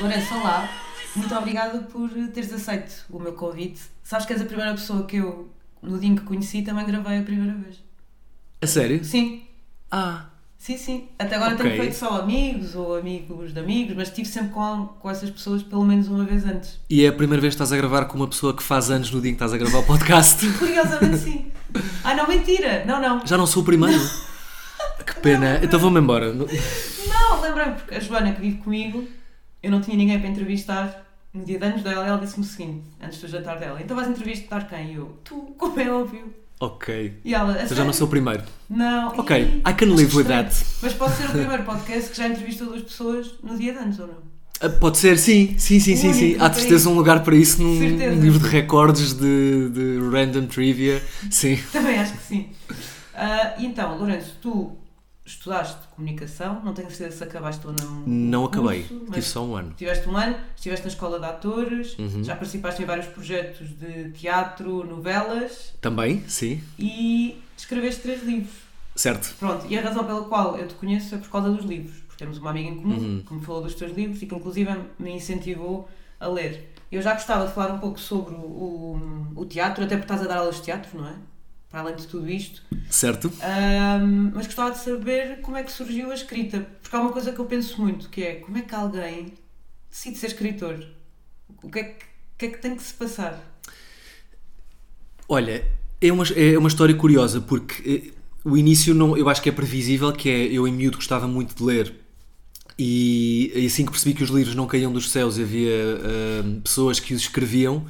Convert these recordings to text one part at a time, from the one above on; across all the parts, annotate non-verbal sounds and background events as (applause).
Lourenço, olá. Muito obrigada por teres aceito o meu convite. Sabes que és a primeira pessoa que eu, no dia em que conheci, também gravei a primeira vez. A sério? Sim, Ah, sim, sim. Até agora Ok. tenho feito só amigos ou amigos de amigos, mas estive sempre com, com essas pessoas pelo menos uma vez antes. e é a primeira vez que estás a gravar com uma pessoa que faz anos no dia em que estás a gravar o podcast. (laughs) Curiosamente, sim. Ah, não, mentira! Não, não. Já não sou o primeiro? (laughs) Que pena. Então vou-me embora. Não, lembrei-me, porque a Joana que vive comigo, eu não tinha ninguém para entrevistar. No dia de anos dela, ela disse-me o seguinte, antes do jantar dela: Então vais entrevistar quem? E eu, tu, como é óbvio. Ok. E ela, "A Então já não sério?" sou o primeiro. Não. Ok, Ih, I can live with that. Mas pode ser o primeiro podcast que já entrevistou duas pessoas no dia de anos, ou não? Ah, Pode ser, sim, sim, sim, sim, sim. Há de certeza um lugar para isso num livro de recordes de, de random trivia. Sim. (laughs) Também acho que sim. E então, Lourenço, tu estudaste comunicação, não tenho certeza se acabaste ou não. Não acabei. curso, Tive só um ano. Tiveste um ano, estiveste na escola de atores, Uhum. já participaste em vários projetos de teatro, novelas Também, sim. e escreveste três livros. Certo. Pronto, e a razão pela qual eu te conheço é por causa dos livros, porque temos uma amiga em comum Uhum. que me falou dos teus livros e que inclusive me incentivou a ler. Eu já gostava de falar um pouco sobre o, o, o teatro, até porque estás a dar aulas de teatro, não é? Para além de tudo isto. Certo. Ahm, mas gostava de saber como é que surgiu a escrita, porque há uma coisa que eu penso muito, que é como é que alguém decide ser escritor? O que é que, que, é que tem que se passar? Olha, é uma, é uma história curiosa porque eh, o início não, eu acho que é previsível, que é eu em miúdo gostava muito de ler e, e assim que percebi que os livros não caíam dos céus e havia ah, pessoas que os escreviam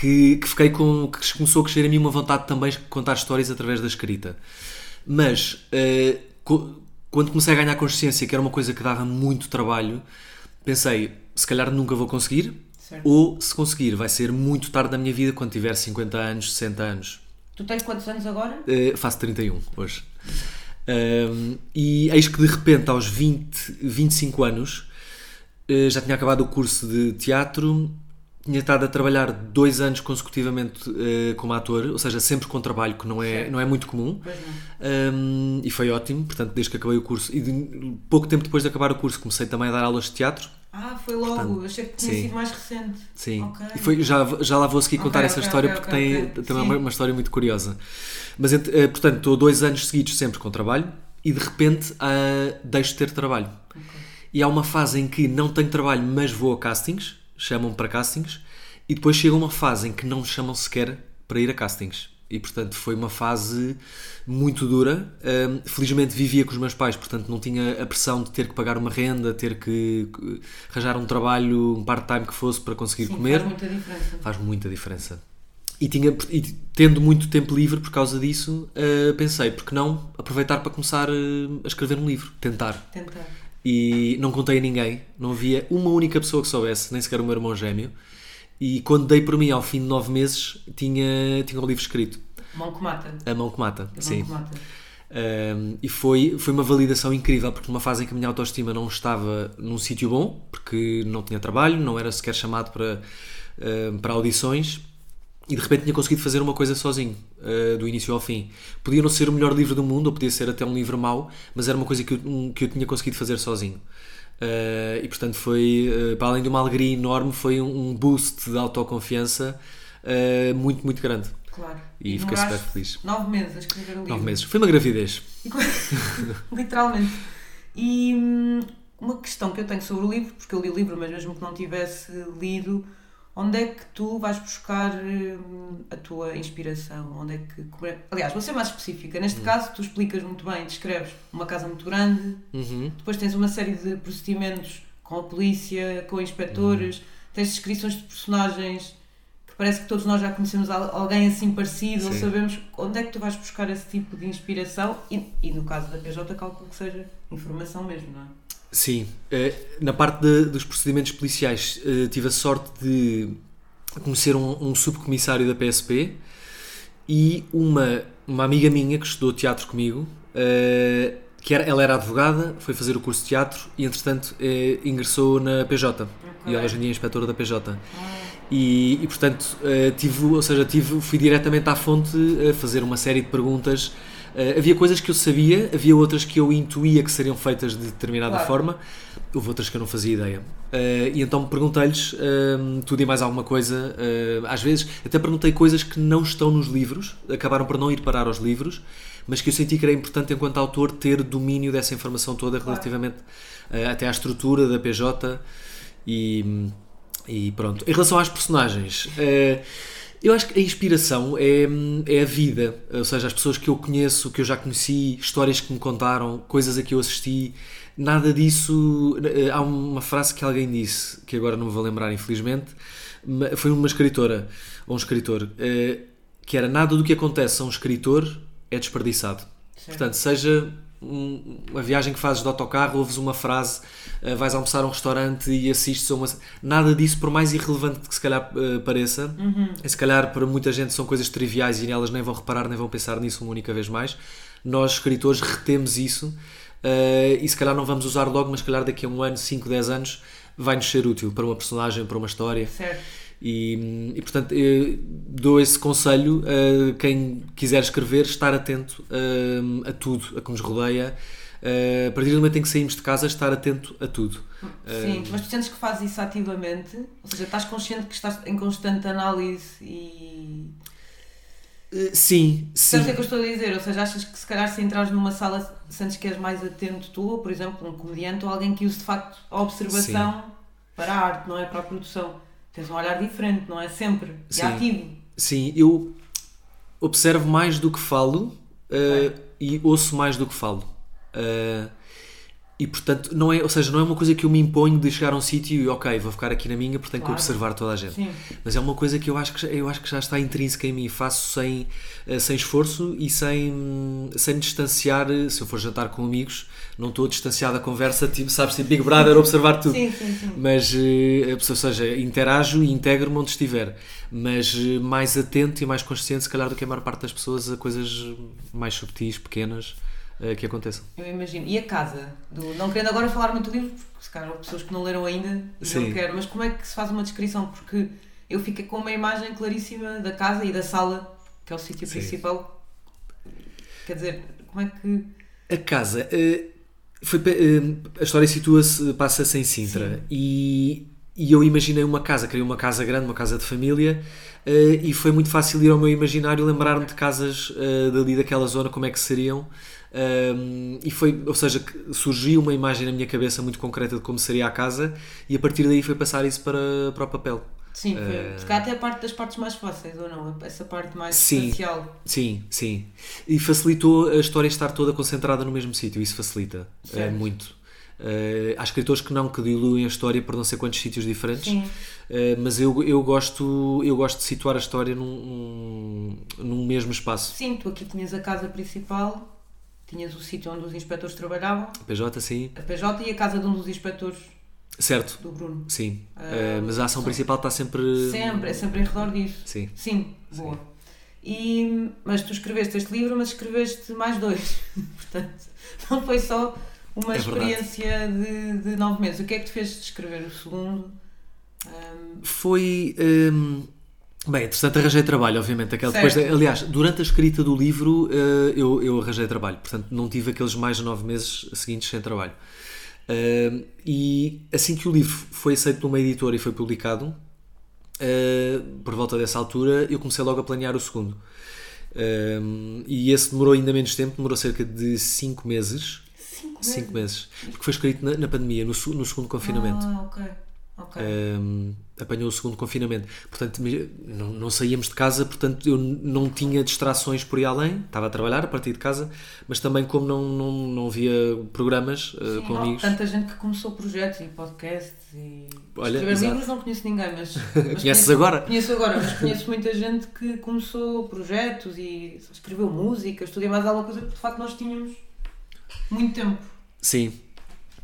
que, que fiquei com que começou a crescer em mim uma vontade também de contar histórias através da escrita. Mas eh, co- quando comecei a ganhar consciência que era uma coisa que dava muito trabalho, pensei, se calhar nunca vou conseguir, Certo. ou se conseguir, vai ser muito tarde na minha vida quando tiver 50 anos, 60 anos. Tu tens quantos anos agora? Eh, faço 31 hoje. Ahm, e eis que de repente, aos 20, 25 anos, eh, já tinha acabado o curso de teatro, tinha estado a trabalhar dois anos consecutivamente eh, como ator, ou seja, sempre com trabalho, que não é, não é muito comum. Um, e foi ótimo, portanto, desde que acabei o curso. E de- pouco tempo depois de acabar o curso, comecei também a dar aulas de teatro. Ah, foi logo. Portanto, Achei que tinha sim. sido mais recente. Sim. Ok. E foi, já, já lá vou seguir contar essa ok, história porque tem também uma, uma história muito curiosa. Mas, eh, portanto, estou dois anos seguidos sempre com trabalho e de repente ah, deixo de ter trabalho. E há uma fase em que não tenho trabalho, mas vou a castings, chamam-me para castings, e depois chega uma fase em que não me chamam sequer para ir a castings. E portanto foi uma fase muito dura. Ahm, felizmente vivia com os meus pais, portanto não tinha a pressão de ter que pagar uma renda, ter que arranjar um trabalho, um part-time que fosse para conseguir Sim, comer faz muita diferença. faz muita diferença. E, tinha, e tendo muito tempo livre por causa disso, eh, pensei, porque não aproveitar para começar eh, a escrever um livro, tentar. Tentar. E não contei a ninguém, não havia uma única pessoa que soubesse, nem sequer o meu irmão gêmeo. E quando dei por mim, ao fim de nove meses, tinha, tinha o livro escrito, Mão que mata. A Mão que Mata. A Sim. Mão que mata. Um, e foi, foi uma validação incrível, porque numa fase em que a minha autoestima não estava num sítio bom, porque não tinha trabalho, não era sequer chamado para, um, para audições, e de repente tinha conseguido fazer uma coisa sozinho, uh, do início ao fim. Podia não ser o melhor livro do mundo, ou podia ser até um livro mau, mas era uma coisa que eu, um, que eu tinha conseguido fazer sozinho. Uh, e portanto foi, uh, para além de uma alegria enorme, foi um, um boost de autoconfiança muito, muito grande. Claro. E fiquei super feliz. Nove meses a escrever um livro. Nove meses. Foi uma gravidez. (laughs) Literalmente. E hum, uma questão que eu tenho sobre o livro, porque eu li o livro, mas mesmo que não tivesse lido, onde é que tu vais buscar hum, a tua inspiração? Onde é que. é- Aliás, vou ser mais específica. Neste caso, tu explicas muito bem, descreves uma casa muito grande, Uhum. depois tens uma série de procedimentos com a polícia, com inspectores, Uhum. tens descrições de personagens que parece que todos nós já conhecemos al- alguém assim parecido, ou Sim. sabemos onde é que tu vais buscar esse tipo de inspiração e, e no caso da PJ calculo que seja informação mesmo, não é? Sim, eh, na parte de- dos procedimentos policiais eh, tive a sorte de conhecer um, um subcomissário da PSP e uma, uma amiga minha que estudou teatro comigo, eh, que era, ela era advogada, foi fazer o curso de teatro e entretanto ingressou na PJ e ela hoje em dia é inspetora da PJ. E, e, portanto, tive, ou seja, tive, fui diretamente à fonte a fazer uma série de perguntas. Uh, havia coisas que eu sabia, havia outras que eu intuía que seriam feitas de determinada Claro. forma, houve outras que eu não fazia ideia. Uh, e então perguntei-lhes uh, tudo e mais alguma coisa. Uh, às vezes, até perguntei coisas que não estão nos livros, acabaram por não ir parar aos livros, mas que eu senti que era importante, enquanto autor, ter domínio dessa informação toda relativamente uh, até à estrutura da PJ e. E pronto. Em relação às personagens, eh, eu acho que a inspiração é, é a vida. Ou seja, as pessoas que eu conheço, que eu já conheci, histórias que me contaram, coisas a que eu assisti. Nada disso. eh, Há uma frase que alguém disse, que agora não me vou lembrar, infelizmente. Foi uma escritora, ou um escritor, eh, que era nada do que acontece a um escritor é desperdiçado. Portanto, seja um- uma viagem que fazes de autocarro, ouves uma frase, eh, vais almoçar a um restaurante e assistes a uma. Nada disso, por mais irrelevante que se calhar eh, pareça, e se calhar para muita gente são coisas triviais e elas nem vão reparar, nem vão pensar nisso uma única vez mais. Nós, escritores, retemos isso eh, e se calhar não vamos usar logo, mas se calhar daqui a um ano, 5, 10 anos, vai-nos ser útil para uma personagem, para uma história. Certo. E, e, portanto dou esse conselho a quem quiser escrever, estar atento hum, a tudo, a que nos rodeia. Uh, a partir do momento em que saímos de casa, estar atento a tudo. Sim, mas tu sentes que fazes isso ativamente? Ou seja, estás consciente que estás em constante análise e. Uh, sim, sim. Sabes o que é que eu estou a dizer? Ou seja, achas que se calhar se entrares numa sala sentes que és mais atento tu, ou por exemplo, um comediante ou alguém que use de facto a observação para a arte, não é para a produção. Tens um olhar diferente, não é? Sempre. E Sim. ativo. Sim, eu observo mais do que falo uh, e ouço mais do que falo. Uh, e portanto, não é, ou seja, não é uma coisa que eu me imponho de chegar a um sítio e ok, vou ficar aqui na minha porque tenho que Claro. observar toda a gente. Sim. Mas é uma coisa que eu acho que, já- eu acho que já está intrínseca em mim. Faço sem, eh, sem esforço e sem, sem distanciar. eh, Se eu for jantar com amigos, não estou distanciado da conversa, tipo, sabes, tipo Big Brother, observar tudo. Sim, sim, sim. Mas, eh, ou seja, interajo e integro-me onde estiver. Mas mais atento e mais consciente, se calhar, do que a maior parte das pessoas, a coisas mais subtis, pequenas, eh, que aconteçam. Eu imagino. E a casa? Do, não querendo agora falar muito do livro, porque se calhar há pessoas que não leram ainda e Sim. não quero, mas como é que se faz uma descrição? Porque eu fico com uma imagem claríssima da casa e da sala, que é o sítio Sim. principal. Quer dizer, como é que. A casa. eh, foi, eh, a história situa-se, passa-se em Sintra. E, e eu imaginei uma casa, queria uma casa grande, uma casa de família. eh, e foi muito fácil ir ao meu imaginário lembrar-me de casas eh, dali daquela zona, como é que seriam. Um, e foi, ou seja, surgiu uma imagem na minha cabeça muito concreta de como seria a casa, e a partir daí foi passar isso para, para o papel. Sim, foi. Calhar até a parte das partes mais fáceis, ou não? Essa parte mais Sim. espacial. Sim, sim. E facilitou a história estar toda concentrada no mesmo sítio. Isso facilita Certo. muito. Eh, há escritores que não, que diluem a história por não sei quantos sítios diferentes. Eh, mas eu, eu, gosto, eu gosto de situar a história num, num, num mesmo espaço. Sim, tu aqui tinhas a casa principal, tinhas o sítio onde os inspectores trabalhavam, PJ, sim. a PJ e a casa de um dos inspectores Certo, do Bruno. sim. Eh, mas a ação só- principal está sempre. Sempre, é sempre em redor disso. Sim. Sim, boa. E, mas tu escreveste este livro, mas escreveste mais dois. (laughs) Portanto, não foi só uma É experiência de, de nove meses. O que é que te fez escrever o segundo? Ahm, Foi. hum, bem, entretanto arranjei trabalho, obviamente. Aquela, depois, de- aliás, durante a escrita do livro eh, eu, eu arranjei trabalho, portanto não tive aqueles mais de nove meses seguintes sem trabalho. Hum, e assim que o livro foi aceito numa editora e foi publicado, eh, por volta dessa altura, eu comecei logo a planear o segundo. E esse demorou ainda menos tempo, demorou cerca de cinco meses. cinco Cinco meses. meses. Porque foi escrito na, na pandemia, no, no segundo confinamento. Ah, ok. Ok. Um, apanhou o segundo confinamento. Portanto, não, não saíamos de casa, portanto, eu não tinha distrações por aí além. Estava a trabalhar a partir de casa, mas também, como não, não, não havia programas uh, Sim, com há amigos, tanta gente que começou projetos e podcasts e Olha, escrever livros não conheço ninguém, mas, (laughs) mas conheces conheço- agora? Conheço agora, mas conheço muita gente que começou projetos e escreveu música, estudei mais alguma coisa porque de facto nós tínhamos muito tempo. Sim.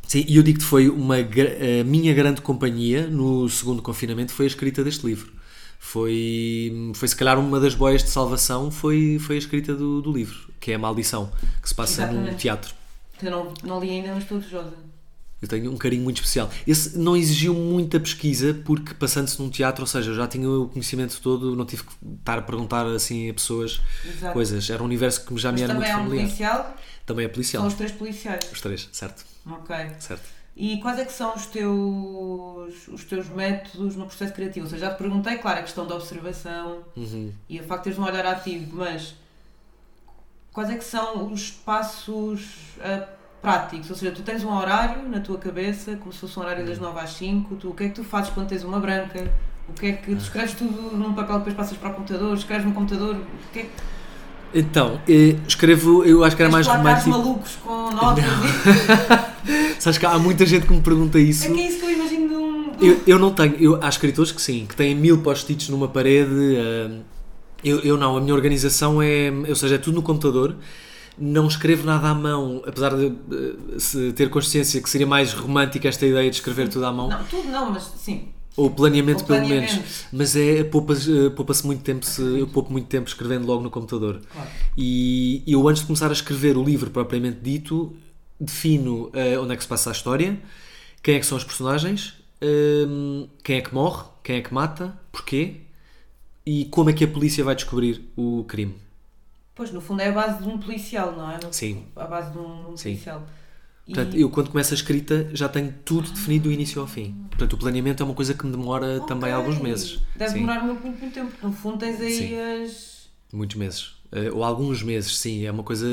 Sim, e eu digo que foi uma, a minha grande companhia no segundo confinamento foi a escrita deste livro. Foi, foi se calhar uma das boias de salvação foi, foi a escrita do, do livro, que é a Maldição, que se passa num Exatamente. teatro. Eu não, não li ainda, mas estou desejosa. Eu tenho um carinho muito especial. Esse não exigiu muita pesquisa, porque passando-se num teatro, ou seja, eu já tinha o conhecimento todo, não tive que estar a perguntar assim a pessoas Exato. coisas. Era um universo que já me Mas era também muito é um familiar. policial, Também é policial. são os três policiais. Os três, certo, Ok. certo. E quais é que são os teus, os teus métodos no processo criativo? Ou seja, já te perguntei, claro, a questão da observação Uhum. e o facto de teres um olhar ativo, mas quais é que são os passos ah, práticos? Ou seja, tu tens um horário na tua cabeça, como se fosse um horário Uhum. das 9 às 5, tu, o que é que tu fazes quando tens uma branca? O que é que tu escreves tudo num papel, depois passas para o computador, escreves no computador, o que é que Então, eh, escrevo, eu acho que era mais romântico. malucos com notas (laughs) Sabes que há muita gente que me pergunta isso. É que é isso que eu imagino de um. Eu, eu não tenho, eu, há escritores que sim, que têm mil post-its numa parede. ah, eu, eu não, a minha organização é, ou seja, é tudo no computador. Não escrevo nada à mão, apesar de se ter consciência que seria mais romântica esta ideia de escrever tudo à mão. Não, tudo não, mas sim. Ou planeamento, Ou pelo menos. Mas é, poupa-se eh, poupa-se muito tempo, se, eu poupo muito tempo escrevendo logo no computador. Claro. E eu, antes de começar a escrever o livro propriamente dito, defino eh, onde é que se passa a história, quem é que são os personagens, hum, quem é que morre, quem é que mata, porquê e como é que a polícia vai descobrir o crime. Pois, no fundo é a base de um policial, não é? No- Sim. A base de um, de um Sim. Policial. E- Portanto, eu quando começo a escrita já tenho tudo definido do início ao fim. Portanto, o planeamento é uma coisa que me demora também Ok. alguns meses. Deve Sim. demorar muito, muito, muito tempo. No fundo tens aí Sim. as. Muitos meses. Eh, ou alguns meses, sim. É uma coisa.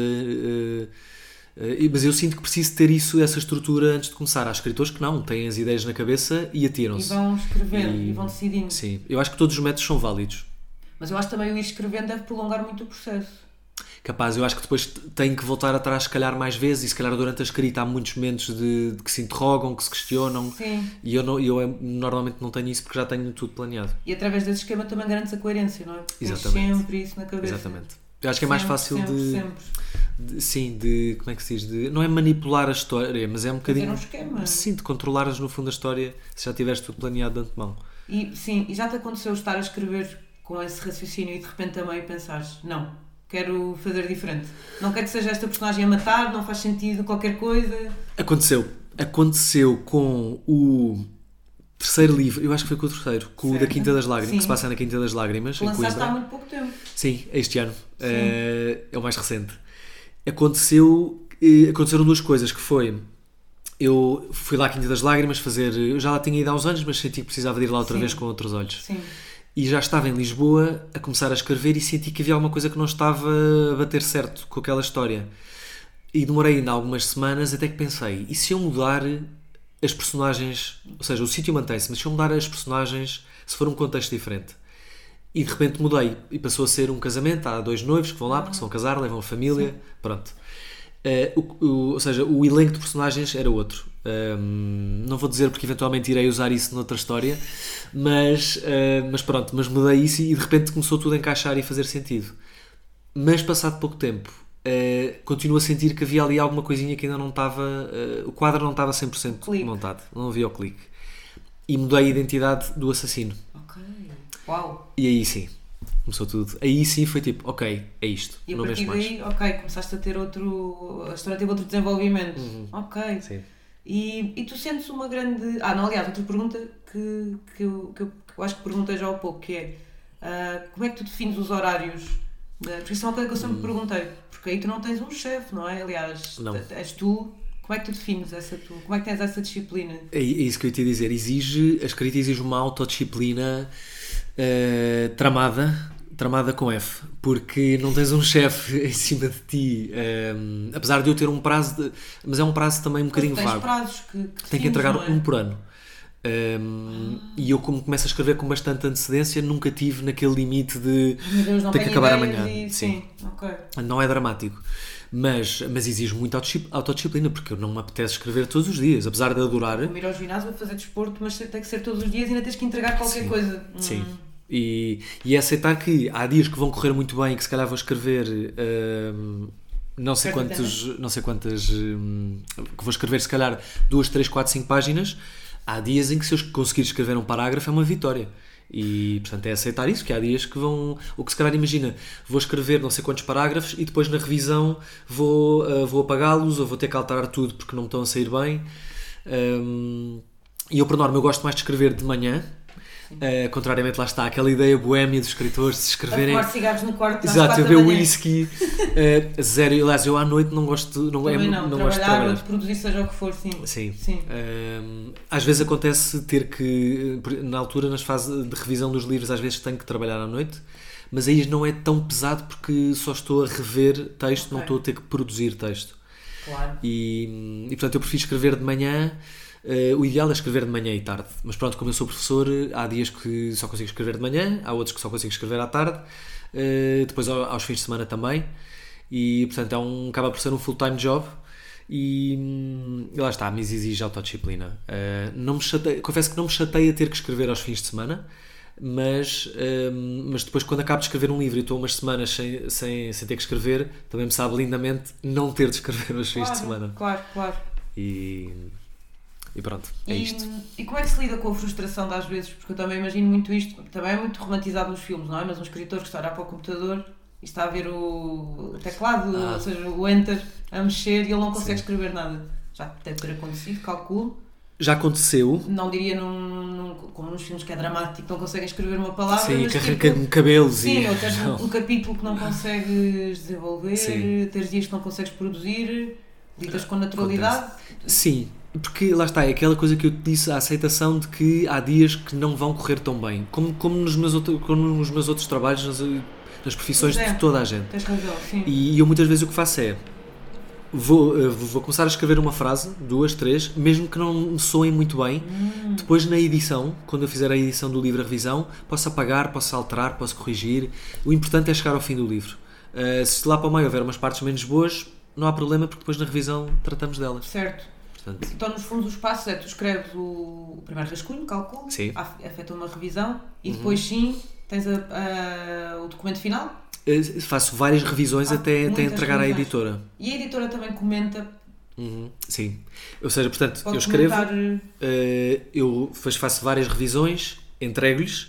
eh, mas eu sinto que preciso ter isso, essa estrutura antes de começar. Há escritores que não, têm as ideias na cabeça e E atiram-se. vão escrevendo E- e... vão decidindo. Sim. Eu acho que todos os métodos são válidos. Mas eu acho também o ir escrevendo deve prolongar muito o processo. Capaz, eu acho que depois tenho que voltar atrás, se calhar, mais vezes. E se calhar durante a escrita há muitos momentos de, de que se interrogam, que se questionam. Sim. E eu, não, eu eh, normalmente não tenho isso porque já tenho tudo planeado. E através desse esquema também garantes a coerência, não é? Porque tens Exatamente. sempre isso na cabeça. Exatamente. Eu acho que é mais Sempre, fácil sempre, de, sempre. de- Sim, de. Como é que se diz? De, não é manipular a história, mas é um bocadinho. um esquema. Sim, de controlares no fundo a história se já tiveres tudo planeado de antemão. E sim, e já te aconteceu estar a escrever com esse raciocínio e de repente também pensares, não, quero fazer diferente. Não quero que seja esta personagem a matar, não faz sentido qualquer coisa. Aconteceu. Aconteceu com o terceiro livro, eu acho que foi com o terceiro, com o da Certo. Quinta das Lágrimas, Sim. que se passa na Quinta das Lágrimas, lançaste há muito pouco tempo. Sim, este ano. Eh, é o mais recente. Aconteceu, eh, aconteceram duas coisas, que foi... Eu fui lá à Quinta das Lágrimas fazer... Eu já lá tinha ido há uns anos, mas senti que precisava de ir lá outra Sim. vez com outros olhos. Sim. E já estava em Lisboa a começar a escrever e senti que havia alguma coisa que não estava a bater certo com aquela história. E demorei ainda algumas semanas até que pensei, e se eu mudar as personagens, ou seja, o sítio mantém-se, mas se eu mudar as personagens, se for um contexto diferente. E de repente mudei e passou a ser um casamento, há dois noivos que vão lá porque se vão casar, levam a família, pronto. Eh, o- o- ou seja, o elenco de personagens era outro. Ahm, não vou dizer porque eventualmente irei usar isso noutra história, mas, ah, mas pronto, mas mudei isso e de repente começou tudo a encaixar e fazer sentido. Mas passado pouco tempo, ah, continuo a sentir que havia ali alguma coisinha que ainda não estava, ah, o quadro não estava 100% Clique. montado, não havia o clique. E mudei a identidade do assassino. Ok. Uau. E aí sim, começou tudo. Aí sim foi tipo, ok, é isto, E a não partir mexo mais. daí, ok, começaste a ter outro. A história teve outro desenvolvimento. Uhum. Ok. Sim. E, e tu sentes uma grande. Ah, não, aliás, outra pergunta que, que, eu, que, eu, que eu acho que perguntei já há pouco, que é ah, como é que tu defines os horários? da- Porque isso é uma coisa que eu sempre perguntei, porque aí tu não tens um chefe, não é? Aliás, Hum. Não. és tu. Como é que tu defines essa tu? Como é que tens essa disciplina? É, é isso que eu ia te dizer. Exige, a escrita exige uma autodisciplina eh, tramada, tramada com F, porque não tens um chefe (laughs) em cima de ti. eh, apesar de eu ter um prazo, de, mas é um prazo também um bocadinho tens vago. prazos que, que Tenho que entregar é? um por ano. Um, E eu, como começo a escrever com bastante antecedência, nunca tive naquele limite de Deus, ter que acabar amanhã. E, Sim. sim. ok. Não é dramático. Mas, mas exige muita autodisci- autodisciplina, porque eu não me apetece escrever todos os dias, apesar de adorar. Vou ir ao ginásio, vou fazer desporto, mas tem que ser todos os dias e ainda tens que entregar qualquer Sim. coisa. Sim. Hum. E, e aceitar que há dias que vão correr muito bem, que se calhar vou escrever hum, não sei quantos, não sei quantas, hum, que vou escrever se calhar duas, três, quatro, cinco páginas. Há dias em que se eu conseguir escrever um parágrafo é uma vitória. E portanto é aceitar isso, que há dias que vão. O que se calhar imagina, vou escrever não sei quantos parágrafos e depois na revisão vou, ah, vou apagá-los ou vou ter que alterar tudo porque não me estão a sair bem. Um, e eu, por norma, eu gosto mais de escrever de manhã. Uh, contrariamente, lá está, aquela ideia boémia dos escritores de se escreverem. A cigarros no quarto. Exato, eu beber manhã. whisky. uh, zero. Aliás, eu à noite não gosto, não, é, não, não, gosto de trabalhar, de produzir, seja o que for, sim. Sim. Sim. Um, às vezes acontece ter que, na altura, nas fases de revisão dos livros, às vezes tenho que trabalhar à noite, mas aí não é tão pesado porque só estou a rever texto, não Ok. estou a ter que produzir texto. Claro. E, e, portanto eu prefiro escrever de manhã. Eh, o ideal é escrever de manhã e tarde. Mas pronto, como eu sou professor, há dias que só consigo escrever de manhã, há outros que só consigo escrever à tarde, eh, depois ao- aos fins de semana também. E portanto é um, acaba por ser um full-time job. E, hum, e lá está, me exige autodisciplina. Eh, não me chateia, confesso que não me chateia ter que escrever aos fins de semana, mas, hum, mas depois, quando acabo de escrever um livro e estou umas semanas sem, sem, sem ter que escrever, também me sabe lindamente não ter de escrever aos fins de semana. Claro, claro. E, e pronto, é e, isto. e como é que se lida com a frustração das vezes? Porque eu também imagino muito isto, também é muito romantizado nos filmes, não é? Mas um escritor que está a olhar para o computador e está a ver o teclado, Ah. ou seja, o enter a mexer e ele não consegue Sim. escrever nada. Já deve ter acontecido, calculo. Já aconteceu, Não diria num, num- como nos filmes que é dramático, não conseguem escrever uma palavra. sim, que tipo, cabelos Sim, e. ou tens um, um capítulo que não consegues desenvolver, Sim. tens dias que não consegues produzir, lidas com naturalidade. Sim, porque lá está, é aquela coisa que eu te disse, a aceitação de que há dias que não vão correr tão bem, como, como, nos, meus outro, como nos meus outros trabalhos, nas, nas profissões é. de toda a gente. Tens razão, sim. E eu muitas vezes o que faço é vou, eh, vou começar a escrever uma frase, duas, três, mesmo que não me soem muito bem. Hum. Depois na edição, quando eu fizer a edição do livro a revisão, posso apagar, posso alterar, posso corrigir. O importante é chegar ao fim do livro. Eh, se lá para o meio houver umas partes menos boas, não há problema porque depois na revisão tratamos delas. Certo. Portanto, Então, nos fundos, os passos é tu escreves o, primeiro rascunho, cálculo, Sim. af- feita uma revisão e depois sim tens a- a- o documento final eh, faço várias revisões Ah, até, até entregar à revisões. editora. e a editora também comenta, Uhum, Sim. Ou seja, portanto, pode eu escrevo, eh, eu faço várias revisões, entrego-lhes,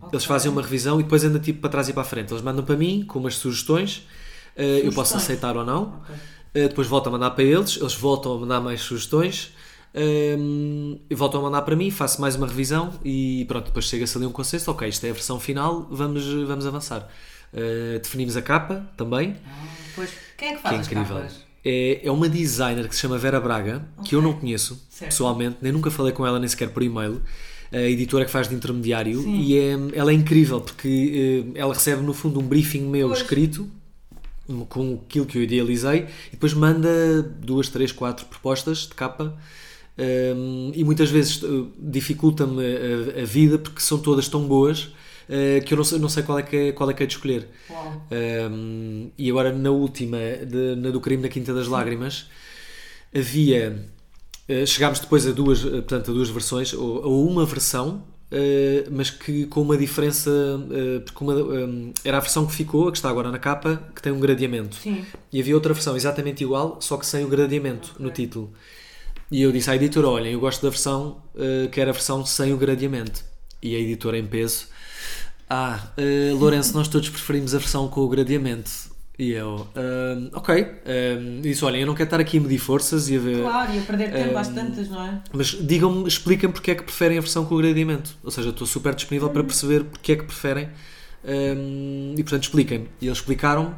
Ok. eles fazem uma revisão e depois anda tipo para trás e para a frente. Eles mandam para mim com umas sugestões, eh, eu posso Sugestões. aceitar ou não, Ok. Eh, depois volto a mandar para eles, eles voltam a mandar mais sugestões. ehm, e voltam a mandar para mim, faço mais uma revisão e pronto, depois chega-se ali um consenso, ok, isto é a versão final, vamos, vamos avançar. Eh, definimos a capa também, Ah, pois. Quem é que que faz é as incrível. capas? É, é uma designer que se chama Vera Braga, que eu não conheço Certo. pessoalmente, nem nunca falei com ela nem sequer por e-mail. A editora que faz de intermediário Sim. e é, ela é incrível porque eh, ela recebe no fundo um briefing meu Pois. escrito um, com aquilo que eu idealizei e depois manda duas, três, quatro propostas de capa um, e muitas vezes eh, dificulta-me a, a vida porque são todas tão boas eh, que eu não sei, não sei qual, é que é, qual é que é de escolher. Um, e agora na última, de- na do crime na Quinta das Lágrimas, havia. eh, chegámos depois a duas, portanto, a duas versões, ou a uma versão, eh, mas que com uma diferença. eh, porque uma, eh, era a versão que ficou, a que está agora na capa, que tem um gradeamento. Sim. E havia outra versão exatamente igual, só que sem o gradeamento Ok. no título. E eu disse à editora: Olhem, eu gosto da versão eh, que era a versão sem o gradeamento. E a editora em peso: Ah, eh, Lourenço, nós todos preferimos a versão com o gradeamento. E eu: "Ahm, Ok. Um, disse: Olhem, eu não quero estar aqui a medir forças e a ver. Claro, e a perder tempo um, às tantas, não é? Mas digam-me, expliquem porque é que preferem a versão com o gradeamento. Ou seja, eu estou super disponível para perceber porque é que preferem. Hum, e portanto, expliquem-me. E eles explicaram-me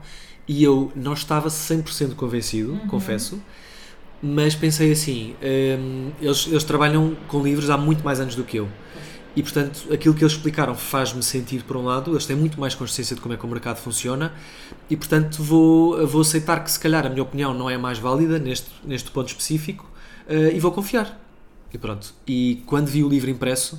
e eu não estava 100% convencido, confesso. Mas pensei assim: eles, eles trabalham com livros há muito mais anos do que eu. E portanto, aquilo que eles explicaram faz-me sentir, por um lado, eles têm muito mais consciência de como é que o mercado funciona, e portanto vou, vou aceitar que se calhar a minha opinião não é mais válida neste, neste ponto específico eh, e vou confiar. E pronto. E quando vi o livro impresso,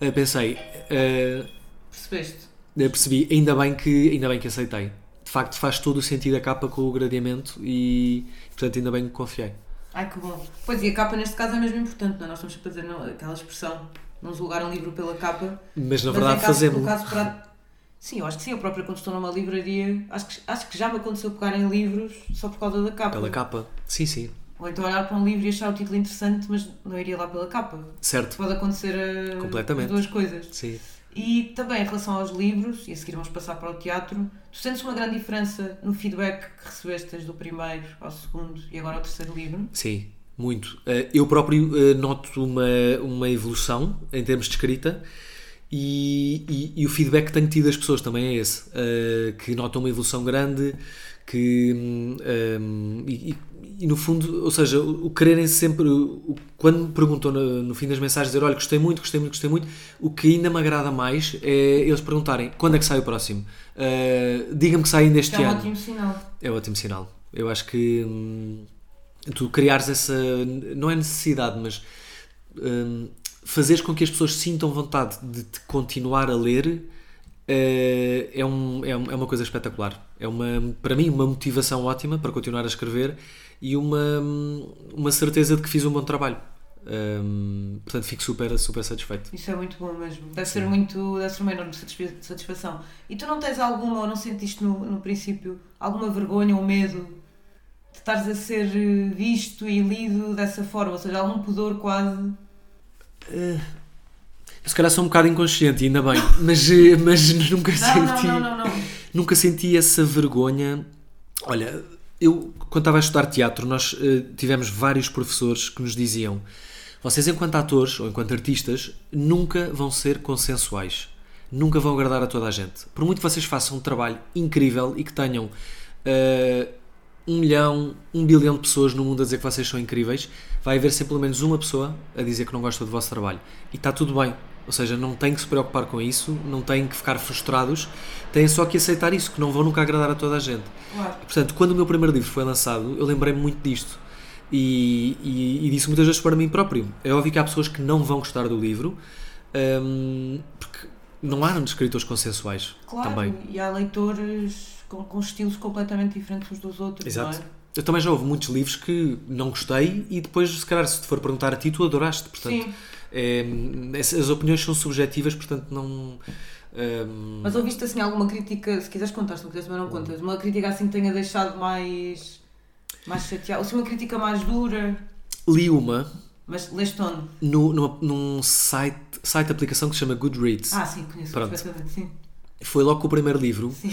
eh, pensei, eh, Percebeste? eh, percebi, ainda bem, que, ainda bem que aceitei. De facto, faz todo o sentido a capa com o gradeamento e, portanto, ainda bem que confiei. Ai que bom. Pois e a capa neste caso é mesmo importante, não é? Nós estamos sempre a dizer não, aquela expressão, não julgar um livro pela capa. Mas na verdade fazemos. para... Sim, eu acho que sim, eu própria quando estou numa livraria, acho que, acho que já me aconteceu pegar em livros só por causa da capa. Pela capa. Sim, sim. Ou então olhar para um livro e achar o título interessante, mas não iria lá pela capa. Certo. Pode acontecer eh, Completamente. as duas coisas. Sim. E também em relação aos livros, e a seguir vamos passar para o teatro, tu sentes uma grande diferença no feedback que recebeste desde o primeiro ao segundo e agora ao terceiro livro? Sim. Muito. Uh, eu próprio uh, noto uma, uma evolução em termos de escrita e, e, e, o feedback que tenho tido das pessoas também é esse, uh, que notam uma evolução grande, que um, hum, e, e, no fundo, ou seja, o, o quererem sempre, o, quando me perguntam no, no, fim das mensagens, dizer olha, gostei muito, gostei muito, gostei muito, o que ainda me agrada mais é eles perguntarem quando é que sai o próximo, uh, diga-me que sai ainda este é ano. É um ótimo sinal. É um ótimo sinal. Eu acho que hum, tu criares essa, não é necessidade, mas hum, fazeres com que as pessoas sintam vontade de te continuar a ler é, é, um, é uma coisa espetacular. É uma, para mim, uma motivação ótima para continuar a escrever e uma, uma certeza de que fiz um bom trabalho. Um, portanto, fico super, super satisfeito. Isso é muito bom mesmo. Deve ser muito, deve ser uma enorme satisfação. E tu não tens alguma, ou não sentiste no, no princípio, alguma vergonha ou medo estares a ser visto e lido dessa forma? Ou seja, algum pudor quase? Uh, se calhar sou um bocado inconsciente, ainda bem, (laughs) mas, eh, mas nunca não, senti. Não, não, não, nunca senti essa vergonha. Olha, eu, quando estava a estudar teatro, nós uh, tivemos vários professores que nos diziam: vocês, enquanto atores ou enquanto artistas, nunca vão ser consensuais. Nunca vão agradar a toda a gente. Por muito que vocês façam um trabalho incrível e que tenham uh, um milhão, um bilhão de pessoas no mundo a dizer que vocês são incríveis, vai haver sempre pelo menos uma pessoa a dizer que não gosta do vosso trabalho. E está tudo bem. Ou seja, não têm que se preocupar com isso, não têm que ficar frustrados, têm só que aceitar isso, que não vão nunca agradar a toda a gente. Claro. Portanto, quando o meu primeiro livro foi lançado, eu lembrei-me muito disto. E, e, e, disse muitas vezes para mim próprio. É óbvio que há pessoas que não vão gostar do livro, um, porque não há escritores consensuais claro, também. E há leitores com, com estilos completamente diferentes uns dos outros. Exato. É? Eu também já houve muitos livros que não gostei e depois, se calhar, se te for perguntar a ti, tu adoraste. Portanto, Sim. É, as opiniões são subjetivas, portanto, não. Um... Mas ouviste assim alguma crítica, se quiseres contar, se não quiseres, mas não contas, uma crítica assim que tenha deixado mais. mais chateado, ou se uma crítica mais dura? Li uma. Mas leste onde? No, numa, num site, site aplicação que se chama Goodreads. Ah, sim, conheço Pronto. perfeitamente, sim. Foi logo com o primeiro livro. Sim.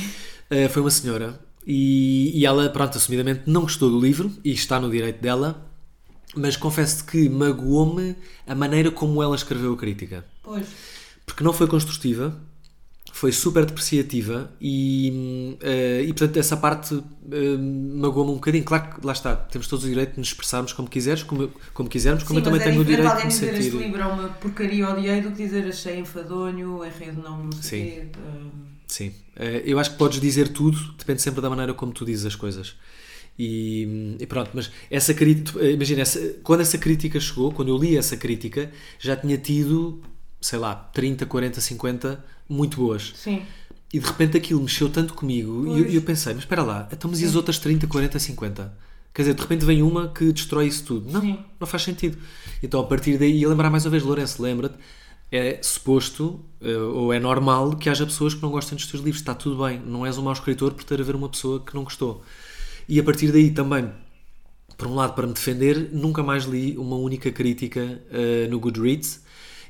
Uh, foi uma senhora e, e ela, pronto, assumidamente não gostou do livro e está no direito dela, mas confesso que magoou-me a maneira como ela escreveu a crítica. Pois. Porque não foi construtiva, foi super depreciativa e, uh, e portanto essa parte uh, magoou-me um bocadinho. Claro que lá está, temos todos o direito de nos expressarmos como quiseres, como, como quisermos, como Sim, eu também é tenho o direito de me dizer sentir. este livro é uma porcaria odiei do que dizer achei enfadonho, é rede não, não sei Sim. quê. Uh... Sim, uh, eu acho que podes dizer tudo, depende sempre da maneira como tu dizes as coisas. E, e, pronto, mas essa crítica, imagina, essa, quando essa crítica chegou, quando eu li essa crítica, já tinha tido, sei lá, 30, 40, 50 muito boas. Sim. E de repente aquilo mexeu tanto comigo e eu, eu, pensei, mas espera lá, então mas e as outras 30, 40, 50? Quer dizer, de repente vem uma que destrói isso tudo. Não, Sim. não faz sentido. Então a partir daí, ia lembrar mais uma vez, Lourenço, lembra-te, é suposto ou é normal que haja pessoas que não gostem dos teus livros. Está tudo bem, não és um mau escritor por ter a ver uma pessoa que não gostou. E a partir daí também, por um lado, para me defender, nunca mais li uma única crítica uh, no Goodreads.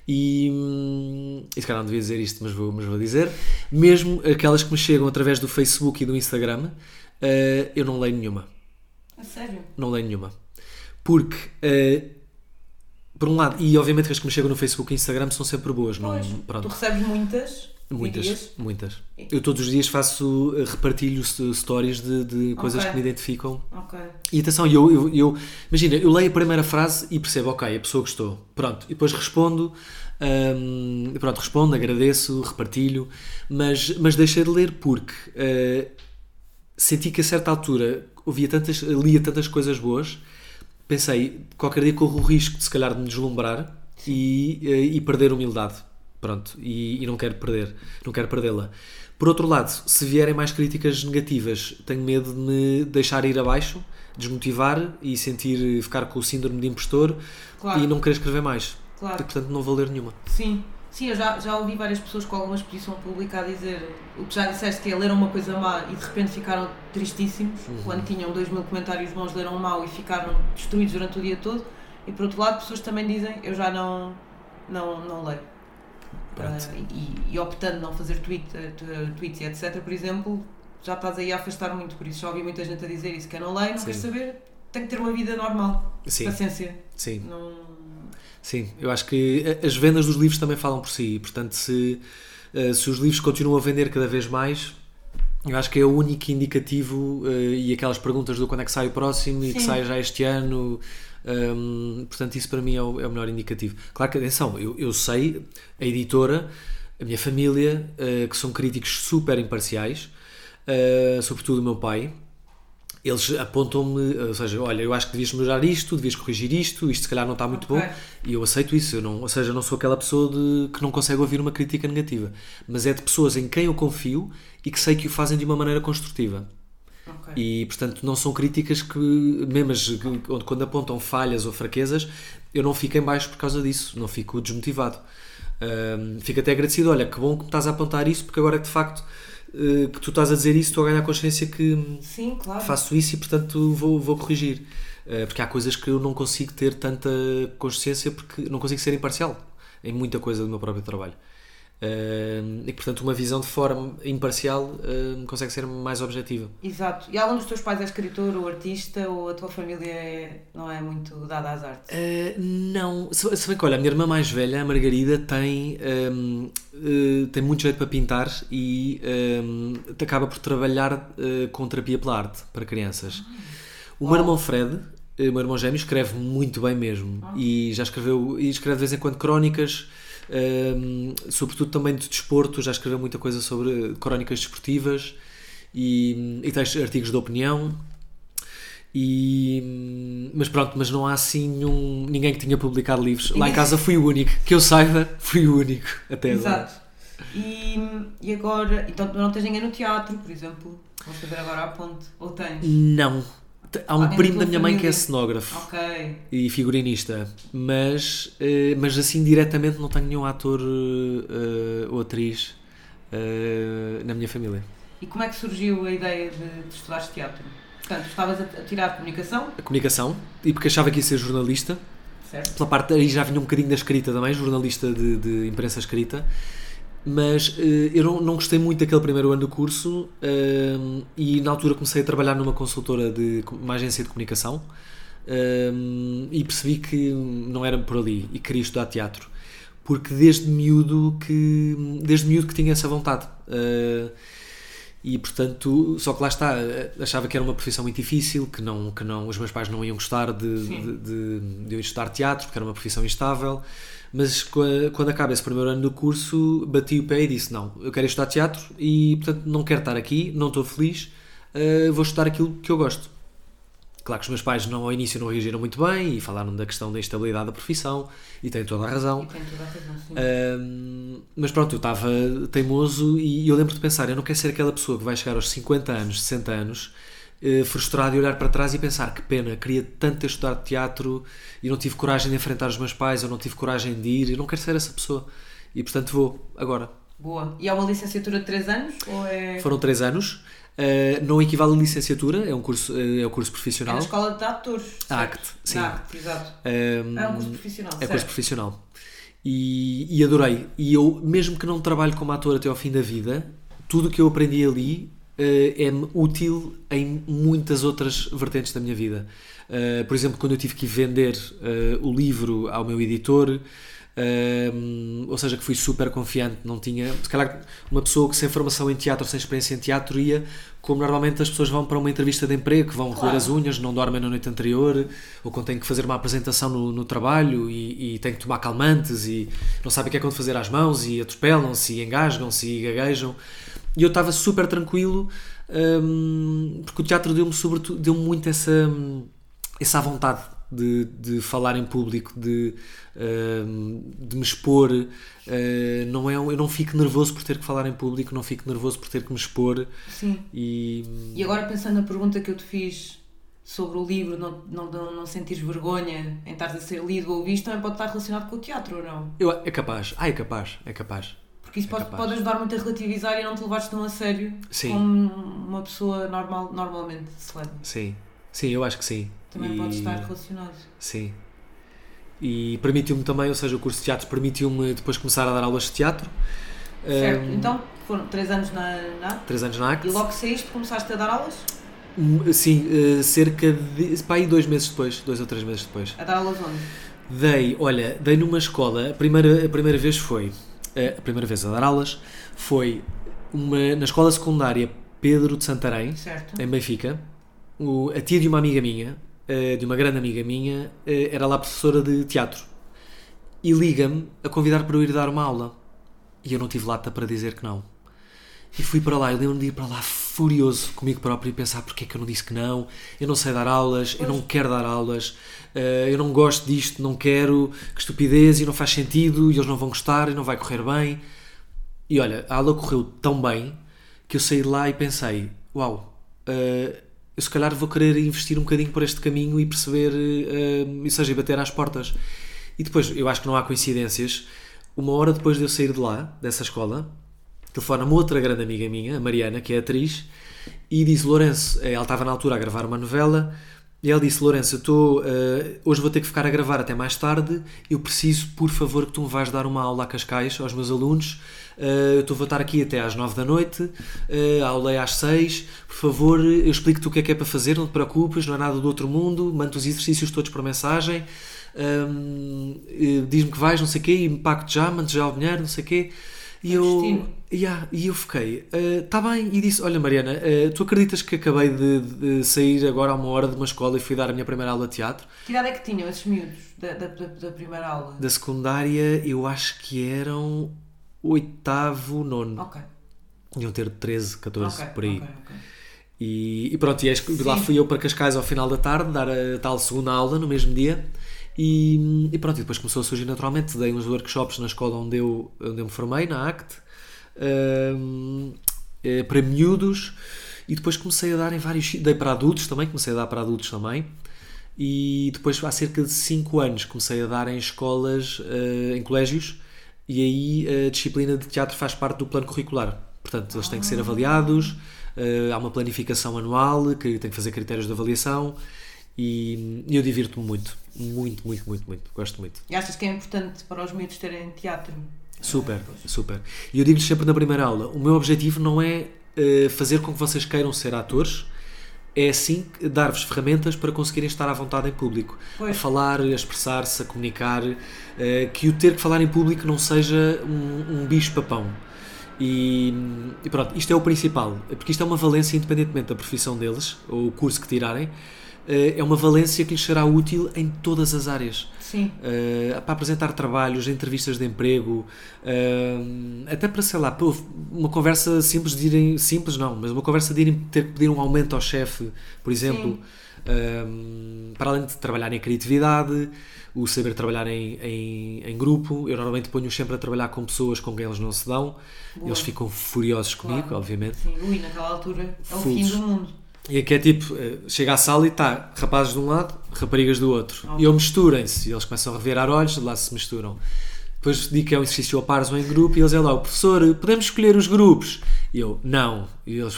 E, hum, e se calhar não devia dizer isto, mas vou, mas vou dizer. Mesmo aquelas que me chegam através do Facebook e do Instagram, uh, eu não leio nenhuma. A sério? Não leio nenhuma. Porque, uh, por um lado, e obviamente que as que me chegam no Facebook e Instagram são sempre boas. Pois, não, pronto. Tu recebes muitas? Muitas, dirias? muitas. Eu todos os dias faço, eh, repartilho stories de, de coisas Ok. que me identificam. Ok. E atenção, eu, eu, eu- imagina, eu leio a primeira frase e percebo, ok, a pessoa gostou. Pronto, e depois respondo, hum, pronto, respondo, agradeço, repartilho, mas, mas deixei de ler porque eh, senti que a certa altura ouvia tantas, lia tantas coisas boas, pensei, qualquer dia corro o risco de se calhar de me deslumbrar e, eh, e perder humildade. Pronto, e, e não quero perder, não quero perdê-la. Por outro lado, se vierem mais críticas negativas, tenho medo de me deixar ir abaixo, desmotivar e sentir, ficar com o síndrome de impostor Claro. e não querer escrever mais. Claro. E portanto não vou ler nenhuma. Sim. Sim, eu já, já ouvi várias pessoas com alguma exposição pública a dizer o que já disseste que é leram uma coisa má e de repente ficaram tristíssimos Uhum. quando tinham dois mil comentários bons, leram mau e ficaram destruídos durante o dia todo. E por outro lado, pessoas também dizem eu já não, não, não leio. Ah, e, e optando não fazer tweet, eh, t- tweets e etc, por exemplo, já estás aí a afastar muito por isso. Já ouvi muita gente a dizer isso, que eu não leio, não Sim. quero saber, tem que ter uma vida normal. Sim. Paciência. Sim. Não... Sim, eu acho que a- as vendas dos livros também falam por si. Portanto, se, eh, se os livros continuam a vender cada vez mais, eu acho que é o único indicativo eh, e aquelas perguntas do quando é que sai o próximo e que sai já este ano. hum, portanto, isso para mim é o, é o melhor indicativo. Claro que, atenção, eu, eu sei, a editora, a minha família, eh, que são críticos super imparciais, eh, sobretudo o meu pai, eles apontam-me, ou seja, olha, eu acho que devias melhorar isto, devias corrigir isto, isto se calhar não está muito Ok. bom, e eu aceito isso, eu não, ou seja, não sou aquela pessoa de, que não consegue ouvir uma crítica negativa, mas é de pessoas em quem eu confio e que sei que o fazem de uma maneira construtiva. Ok. E, portanto, não são críticas que, mesmo as que- quando apontam falhas ou fraquezas, eu não fico em baixo por causa disso, não fico desmotivado. Ahm, fico até agradecido, olha, que bom que me estás a apontar isso, porque agora é de facto que tu estás a dizer isso, estou a ganhar consciência que Sim, claro. faço isso e, portanto, vou, vou corrigir. Eh, porque há coisas que eu não consigo ter tanta consciência porque não consigo ser imparcial em muita coisa do meu próprio trabalho. Eh, e, portanto, uma visão de fora imparcial eh, consegue ser mais objetiva. Exato. E algum dos teus pais é escritor ou artista ou a tua família é- não é muito dada às artes? Uh, não, se, se bem que olha, a minha irmã mais velha, a Margarida, tem, um, uh, tem muito jeito para pintar e um, acaba por trabalhar uh, com terapia pela arte para crianças. O meu Uau. irmão Fred, uh, o meu irmão gêmeo, escreve muito bem mesmo e já escreveu, e escreve de vez em quando crónicas. Um, sobretudo também de desporto, já escreveu muita coisa sobre crónicas desportivas e, e textos, artigos de opinião. E, mas pronto, mas não há assim nenhum, ninguém que tinha publicado livros. Lá em casa fui o único, que eu saiba, fui o único até agora. Exato. E, e agora, então não tens ninguém no teatro, por exemplo? Vamos fazer agora a ponte. Ou tens? Não. Há um Alguém primo da minha mãe que é cenógrafo Ok. e figurinista, mas, eh, mas assim diretamente não tenho nenhum ator eh, ou atriz eh, na minha família. E como é que surgiu a ideia de, de estudares teatro? Portanto, estavas a, a tirar comunicação, A comunicação, e porque achava que ia ser jornalista, certo? pela parte aí já vinha um bocadinho da escrita também, jornalista de, de imprensa escrita, mas eh, eu não, não gostei muito daquele primeiro ano do curso ehm, e na altura comecei a trabalhar numa consultora de uma agência de comunicação ehm, e percebi que não era por ali e queria estudar teatro porque desde miúdo que desde miúdo que tinha essa vontade Eh, e portanto, só que lá está, eh, achava que era uma profissão muito difícil, que não, que não, os meus pais não iam gostar de, de, de, de eu estudar teatro, porque era uma profissão instável. Mas qua- quando acaba esse primeiro ano do curso, bati o pé e disse: Não, eu quero estudar teatro e portanto não quero estar aqui, não estou feliz, eh, vou estudar aquilo que eu gosto. Claro que os meus pais não, ao início não reagiram muito bem e falaram da questão da instabilidade da profissão e têm toda a razão. Toda a razão, mas pronto, eu estava teimoso e eu lembro de pensar: eu não quero ser aquela pessoa que vai chegar aos 50 anos, 60 anos, eh, frustrado e olhar para trás e pensar que pena, queria tanto ter estudado teatro e não tive coragem de enfrentar os meus pais, eu não tive coragem de ir, eu não quero ser essa pessoa. E portanto vou, agora. Boa. E é uma licenciatura de 3 anos? Ou é, Foram 3 anos, eh, não equivale a licenciatura, é um curso, eh, é um curso é profissional. na escola de atores? ACT, sim. ACT, exato. Ahm, É um curso profissional, É certo. curso profissional. E, e adorei. E eu, mesmo que não trabalhe como ator até ao fim da vida, tudo o que eu aprendi ali é-me útil em muitas outras vertentes da minha vida. Eh, por exemplo, quando eu tive que vender eh, o livro ao meu editor, eh, ou seja, que fui super confiante, não tinha. Se calhar, uma pessoa que sem formação em teatro, sem experiência em teatro, ia como normalmente as pessoas vão para uma entrevista de emprego, que vão roer Claro. as unhas, não dormem na noite anterior, ou quando têm que fazer uma apresentação no, no trabalho e, e têm que tomar calmantes e não sabem o que é quando fazer às mãos e atropelam-se e engasgam-se e gaguejam. E eu estava super tranquilo hum, porque o teatro deu-me sobretudo deu-me muito essa, hum, essa vontade de, de falar em público, de, hum, de me expor. Uh, não é, eu não fico nervoso por ter que falar em público, não fico nervoso por ter que me expor. Sim. E, E agora pensando na pergunta que eu te fiz sobre o livro, não, não, não, não sentires vergonha em estares a ser lido ou visto, também pode estar relacionado com o teatro ou não? eu, é capaz, ah, é capaz, é capaz. Porque isso É pode, capaz. pode ajudar muito a relativizar e não te levares tão a sério Sim. como uma pessoa normal, normalmente se leva. Sim, sim, eu acho que sim. Também E- pode estar relacionado. Sim. E permitiu-me também, ou seja, o curso de teatro permitiu-me depois começar a dar aulas de teatro. Certo. Um, Então foram 3 anos na, na Três anos na ACT. e logo que saíste começaste a dar aulas? Hum, Sim, eh, cerca de. pá, aí dois meses depois, dois ou três meses depois. A dar aulas onde? Dei, olha, dei numa escola, a primeira, a primeira vez foi, a primeira vez a dar aulas, foi uma, na escola secundária Pedro de Santarém, Certo. em Benfica. O- a tia de uma amiga minha, eh, de uma grande amiga minha, eh, era lá professora de teatro. E liga-me a convidar para eu ir dar uma aula. E eu não tive lata para dizer que não. E fui para lá, eu lembro-me de ir para lá furioso comigo próprio e pensar porque é que eu não disse que não, eu não sei dar aulas, eu não quero dar aulas, eh, eu não gosto disto, não quero, que estupidez e não faz sentido e eles não vão gostar e não vai correr bem. E olha, a aula correu tão bem que eu saí de lá e pensei: uau, eh, eu se calhar vou querer investir um bocadinho por este caminho e perceber, eh, ou seja, e bater às portas. E depois, eu acho que não há coincidências. Uma hora depois de eu sair de lá, dessa escola, telefona-me outra grande amiga minha, a Mariana, que é atriz, e diz: Lourenço, eh, ela estava na altura a gravar uma novela, e ela disse: Lourenço, eu estou, eh, hoje vou ter que ficar a gravar até mais tarde, eu preciso, por favor, que tu me vais dar uma aula a Cascais aos meus alunos. Eh, eu estou a estar aqui até às 9 da noite, eh, a aula é às 6. Por favor, eu explico-te o que é que é para fazer, não te preocupes, não é nada do outro mundo, mando os exercícios todos por mensagem. Hum, eh, diz-me que vais, não sei o quê, e me pago já, mando já o dinheiro, não sei o quê. E eu, destino. Yeah, e eu fiquei, está bem, e disse: Olha, Mariana, eh, tu acreditas que acabei de, de sair agora a uma hora de uma escola e fui dar a minha primeira aula de teatro? Que idade é que tinham esses miúdos da, da, da, primeira aula? Da secundária, eu acho que eram oitavo, nono. Ok. Iam ter 13, 14 Ok, por aí. ok, ok. E, e pronto, e lá fui eu para Cascais ao final da tarde, dar a tal segunda aula no mesmo dia. E, e pronto, e depois começou a surgir naturalmente. Dei uns workshops na escola onde eu, onde eu me formei, na ACT, hum, eh, para miúdos. E depois comecei a dar em vários. Dei para adultos também, comecei a dar para adultos também. E depois, há cerca de 5 anos, comecei a dar em escolas, eh, em colégios. E aí a disciplina de teatro faz parte do plano curricular. Portanto, eles têm que ser avaliados. eh, há uma planificação anual que tem que fazer critérios de avaliação. E, eu divirto-me muito. Muito, muito, muito, muito. Gosto muito. E achas que é importante para os miúdos terem teatro? Super, super. E eu digo-lhes sempre na primeira aula: o meu objetivo não é eh, fazer com que vocês queiram ser atores, é sim dar-vos ferramentas para conseguirem estar à vontade em público. Pois. A falar, a expressar-se, a comunicar. eh, que o ter que falar em público não seja um, um bicho-papão. E, e pronto, isto é o principal, porque isto é uma valência independentemente da profissão deles, ou o curso que tirarem, é uma valência que lhes será útil em todas as áreas. Sim. Uh, para apresentar trabalhos, entrevistas de emprego, uh, até para, sei lá, uma conversa simples de irem, simples não, mas uma conversa de irem ter que pedir um aumento ao chefe, por exemplo, uh, para além de trabalhar em criatividade, o saber trabalhar em, em, em grupo, eu normalmente ponho-os sempre a trabalhar com pessoas com quem eles não se dão, Boa. eles ficam furiosos comigo, Claro. obviamente. Sim, ui, naquela altura é o fim do mundo. E aqui é tipo, eh, chega à sala e está rapazes de um lado, raparigas do outro. Ok. E eu misturem-se. E eles começam a revirar olhos, lá se misturam. Depois digo que é um exercício a pares ou em grupo e eles é lá, o professor, podemos escolher os grupos? E eu, não. E eles,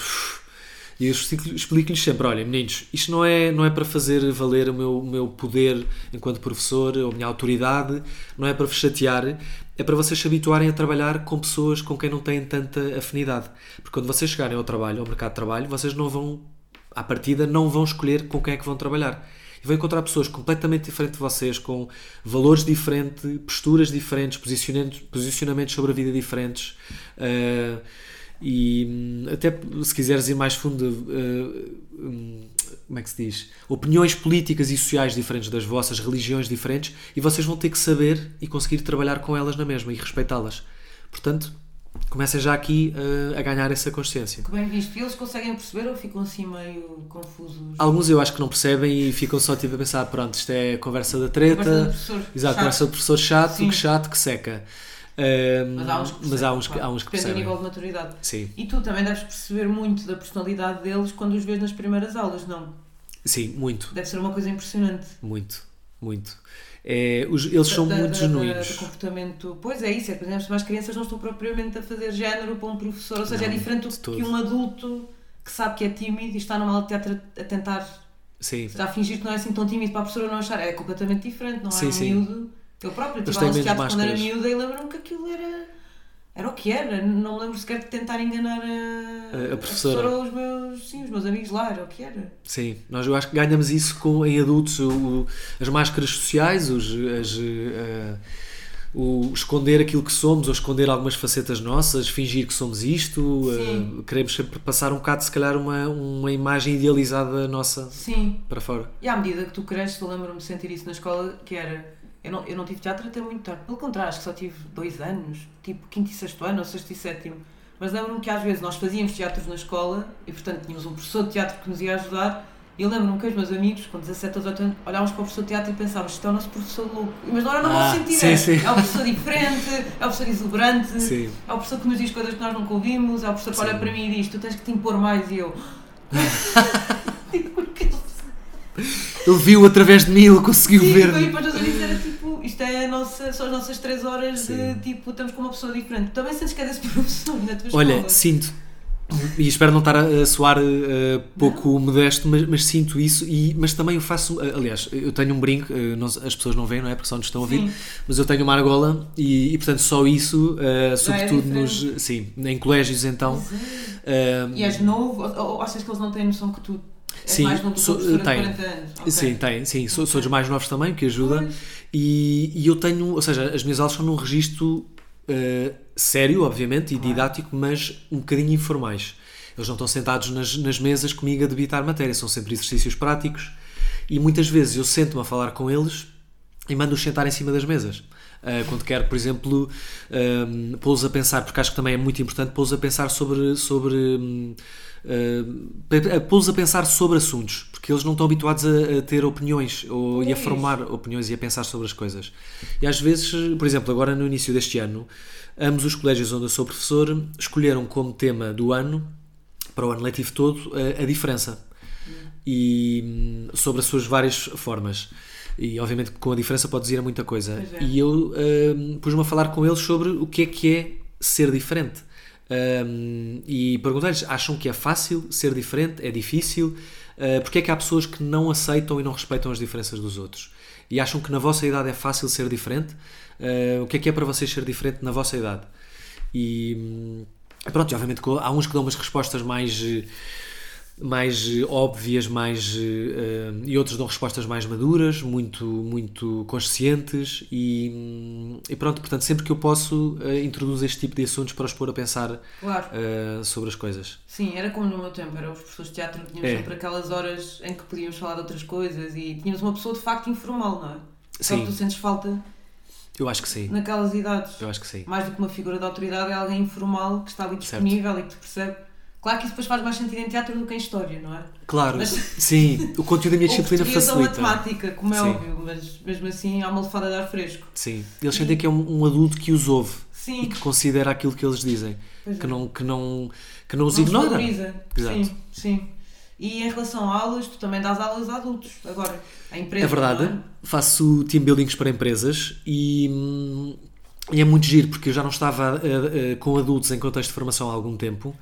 e eu explico- explico-lhes sempre, olha meninos, isto não é, não é para fazer valer o meu, meu poder enquanto professor ou a minha autoridade, não é para vos chatear, é para vocês se habituarem a trabalhar com pessoas com quem não têm tanta afinidade. Porque quando vocês chegarem ao trabalho, ao mercado de trabalho, vocês não vão à partida não vão escolher com quem é que vão trabalhar. E vão encontrar pessoas completamente diferentes de vocês, com valores diferentes, posturas diferentes, posicionamentos, posicionamentos sobre a vida diferentes. eh, e hum, até se quiseres ir mais fundo, hum, como é que se diz? Opiniões políticas e sociais diferentes das vossas, religiões diferentes, e vocês vão ter que saber e conseguir trabalhar com elas na mesma e respeitá-las. Portanto, comecem já aqui eh, a ganhar essa consciência. Que bem visto. E eles conseguem perceber ou ficam assim meio confusos? Alguns eu acho que não percebem e ficam só tipo a pensar, pronto, isto é conversa da treta. Conversa do professor Exato, chato. conversa do professor chato, Sim. que chato, que seca. Mas há uns que percebem. mas há uns claro. há uns que Depende do percebem. nível de maturidade. Sim, E tu também deves perceber muito da personalidade deles quando os vês nas primeiras aulas, não? sim, muito, Deve ser uma coisa impressionante. muito, muito. É, os- eles são Da- muito da- genuínos. comportamento. Pois é isso, é que, por exemplo, as crianças não estão propriamente a fazer género para um professor, ou seja, Não, é diferente do que um adulto que sabe que é tímido e está numa aula de teatro a tentar Sim, já fingir que não é assim tão tímido para a professora não achar. É completamente diferente, não é Sim, um sim. miúdo. Eu própria Eles tive aulas de teatro quando era máscaras. miúda e lembro-me que aquilo era. Era o que era, não me lembro sequer de tentar enganar a, A- a professora. os meus, sim, os meus amigos lá, era o que era. Sim, nós eu acho que ganhamos isso com, em adultos, o- as máscaras sociais, os, as, eh, o esconder aquilo que somos, ou esconder algumas facetas nossas, fingir que somos isto, eh, queremos sempre passar um bocado, se calhar, uma, uma imagem idealizada nossa Sim, para fora. e à medida que tu cresces, eu lembro-me de sentir isso na escola, que era, eu não, eu não tive teatro até muito tarde, pelo contrário, acho que só tive dois anos, tipo quinto e sexto ano, ou sexto e sétimo, mas lembro-me que às vezes nós fazíamos teatros na escola, e portanto tínhamos um professor de teatro que nos ia ajudar, e eu lembro-me que os meus amigos, com 17 ou 18 anos, olhávamos para o professor de teatro e pensávamos, isto é o nosso professor louco. Mas não era no Ah, sentido, sim, é, sim. é o professor diferente, é o professor exuberante, Sim. é o professor que nos diz coisas que nós nunca ouvimos, é o professor que olha para mim e diz, tu tens que te impor mais, e eu... Tipo, Ele viu através de mim, ele conseguiu Sim, ver. e para os amigos era tipo, isto é nossa, são as nossas 3 horas Sim. de tipo, estamos com uma pessoa diferente. Também sentes que é desse professor (laughs) na tua Olha, escola. sinto, e espero não estar a, a soar eh, pouco modesto, mas, mas sinto isso, e, mas também eu faço, eh, aliás, eu tenho um brinco, eh, não- as pessoas não veem, não é? Porque só nos estão a ouvir, Sim. mas eu tenho uma argola e, e, portanto só isso, eh, sobretudo nos, diferente. sim, em colégios então, E és novo, ou, ou achas que eles não têm noção que tu és Sim, mais novo sou- uma professora tenho. de 40 anos? Ok. Sim, tem, sim, sou, sou dos mais novos também, o que ajuda. E, e eu tenho, ou seja, as minhas aulas são num registro eh, sério, obviamente, e Claro. didático, mas um bocadinho informais. Eles não estão sentados nas, nas mesas comigo a debitar matéria, são sempre exercícios práticos. E muitas vezes eu sento-me a falar com eles e mando-os sentar em cima das mesas. Uh, quando quero, por exemplo, um, pô-los a pensar, porque acho que também é muito importante pô-los a pensar sobre. sobre um, uh, pô-los a pensar sobre assuntos, porque eles não estão habituados a, a ter opiniões ou, e a formar opiniões e a pensar sobre as coisas. E às vezes, por exemplo, agora no início deste ano, ambos os colégios onde eu sou professor escolheram como tema do ano, para o ano letivo todo, a, a diferença e hum, sobre as suas várias formas. E obviamente que com a diferença pode dizer muita coisa. É. E eu hum, pus-me a falar com eles sobre o que é que é ser diferente. Hum, e perguntei-lhes: acham que é fácil ser diferente? É difícil? Uh, porque é que há pessoas que não aceitam e não respeitam as diferenças dos outros? E acham que na vossa idade é fácil ser diferente? Uh, o que é que é para vocês ser diferente na vossa idade? E hum, pronto, obviamente há uns que dão umas respostas mais, mais eh, óbvias mais, eh, e outros dão respostas mais maduras, muito, muito conscientes e, e pronto, portanto sempre que eu posso eh, introduzo este tipo de assuntos para os pôr a pensar Claro. eh, sobre as coisas. Sim, era como no meu tempo, eram os professores de teatro, tínhamos É. sempre aquelas horas em que podíamos falar de outras coisas e tínhamos uma pessoa de facto informal, não é? Só Sim. que tu sentes falta Eu acho que sim, naquelas idades. eu acho que sim. mais do que uma figura de autoridade, é alguém informal que está ali Certo. disponível e que te percebe. Claro que isso depois faz mais sentido em teatro do que em história, não é? Claro, Mas- sim, o conteúdo da minha disciplina facilita. matemática, como é Sim. óbvio, mas mesmo assim há uma lefada de ar fresco. Sim, eles sentem que é um, um adulto que os ouve e Sim, que considera aquilo que eles dizem, pois que é. não, que não, que não os Não ignora. Exato. Sim, sim. E em relação a aulas, tu também dás aulas a adultos, agora, a empresa. É verdade, é? faço team buildings para empresas e, hum, e é muito giro porque eu já não estava eh, eh, com adultos em contexto de formação há algum tempo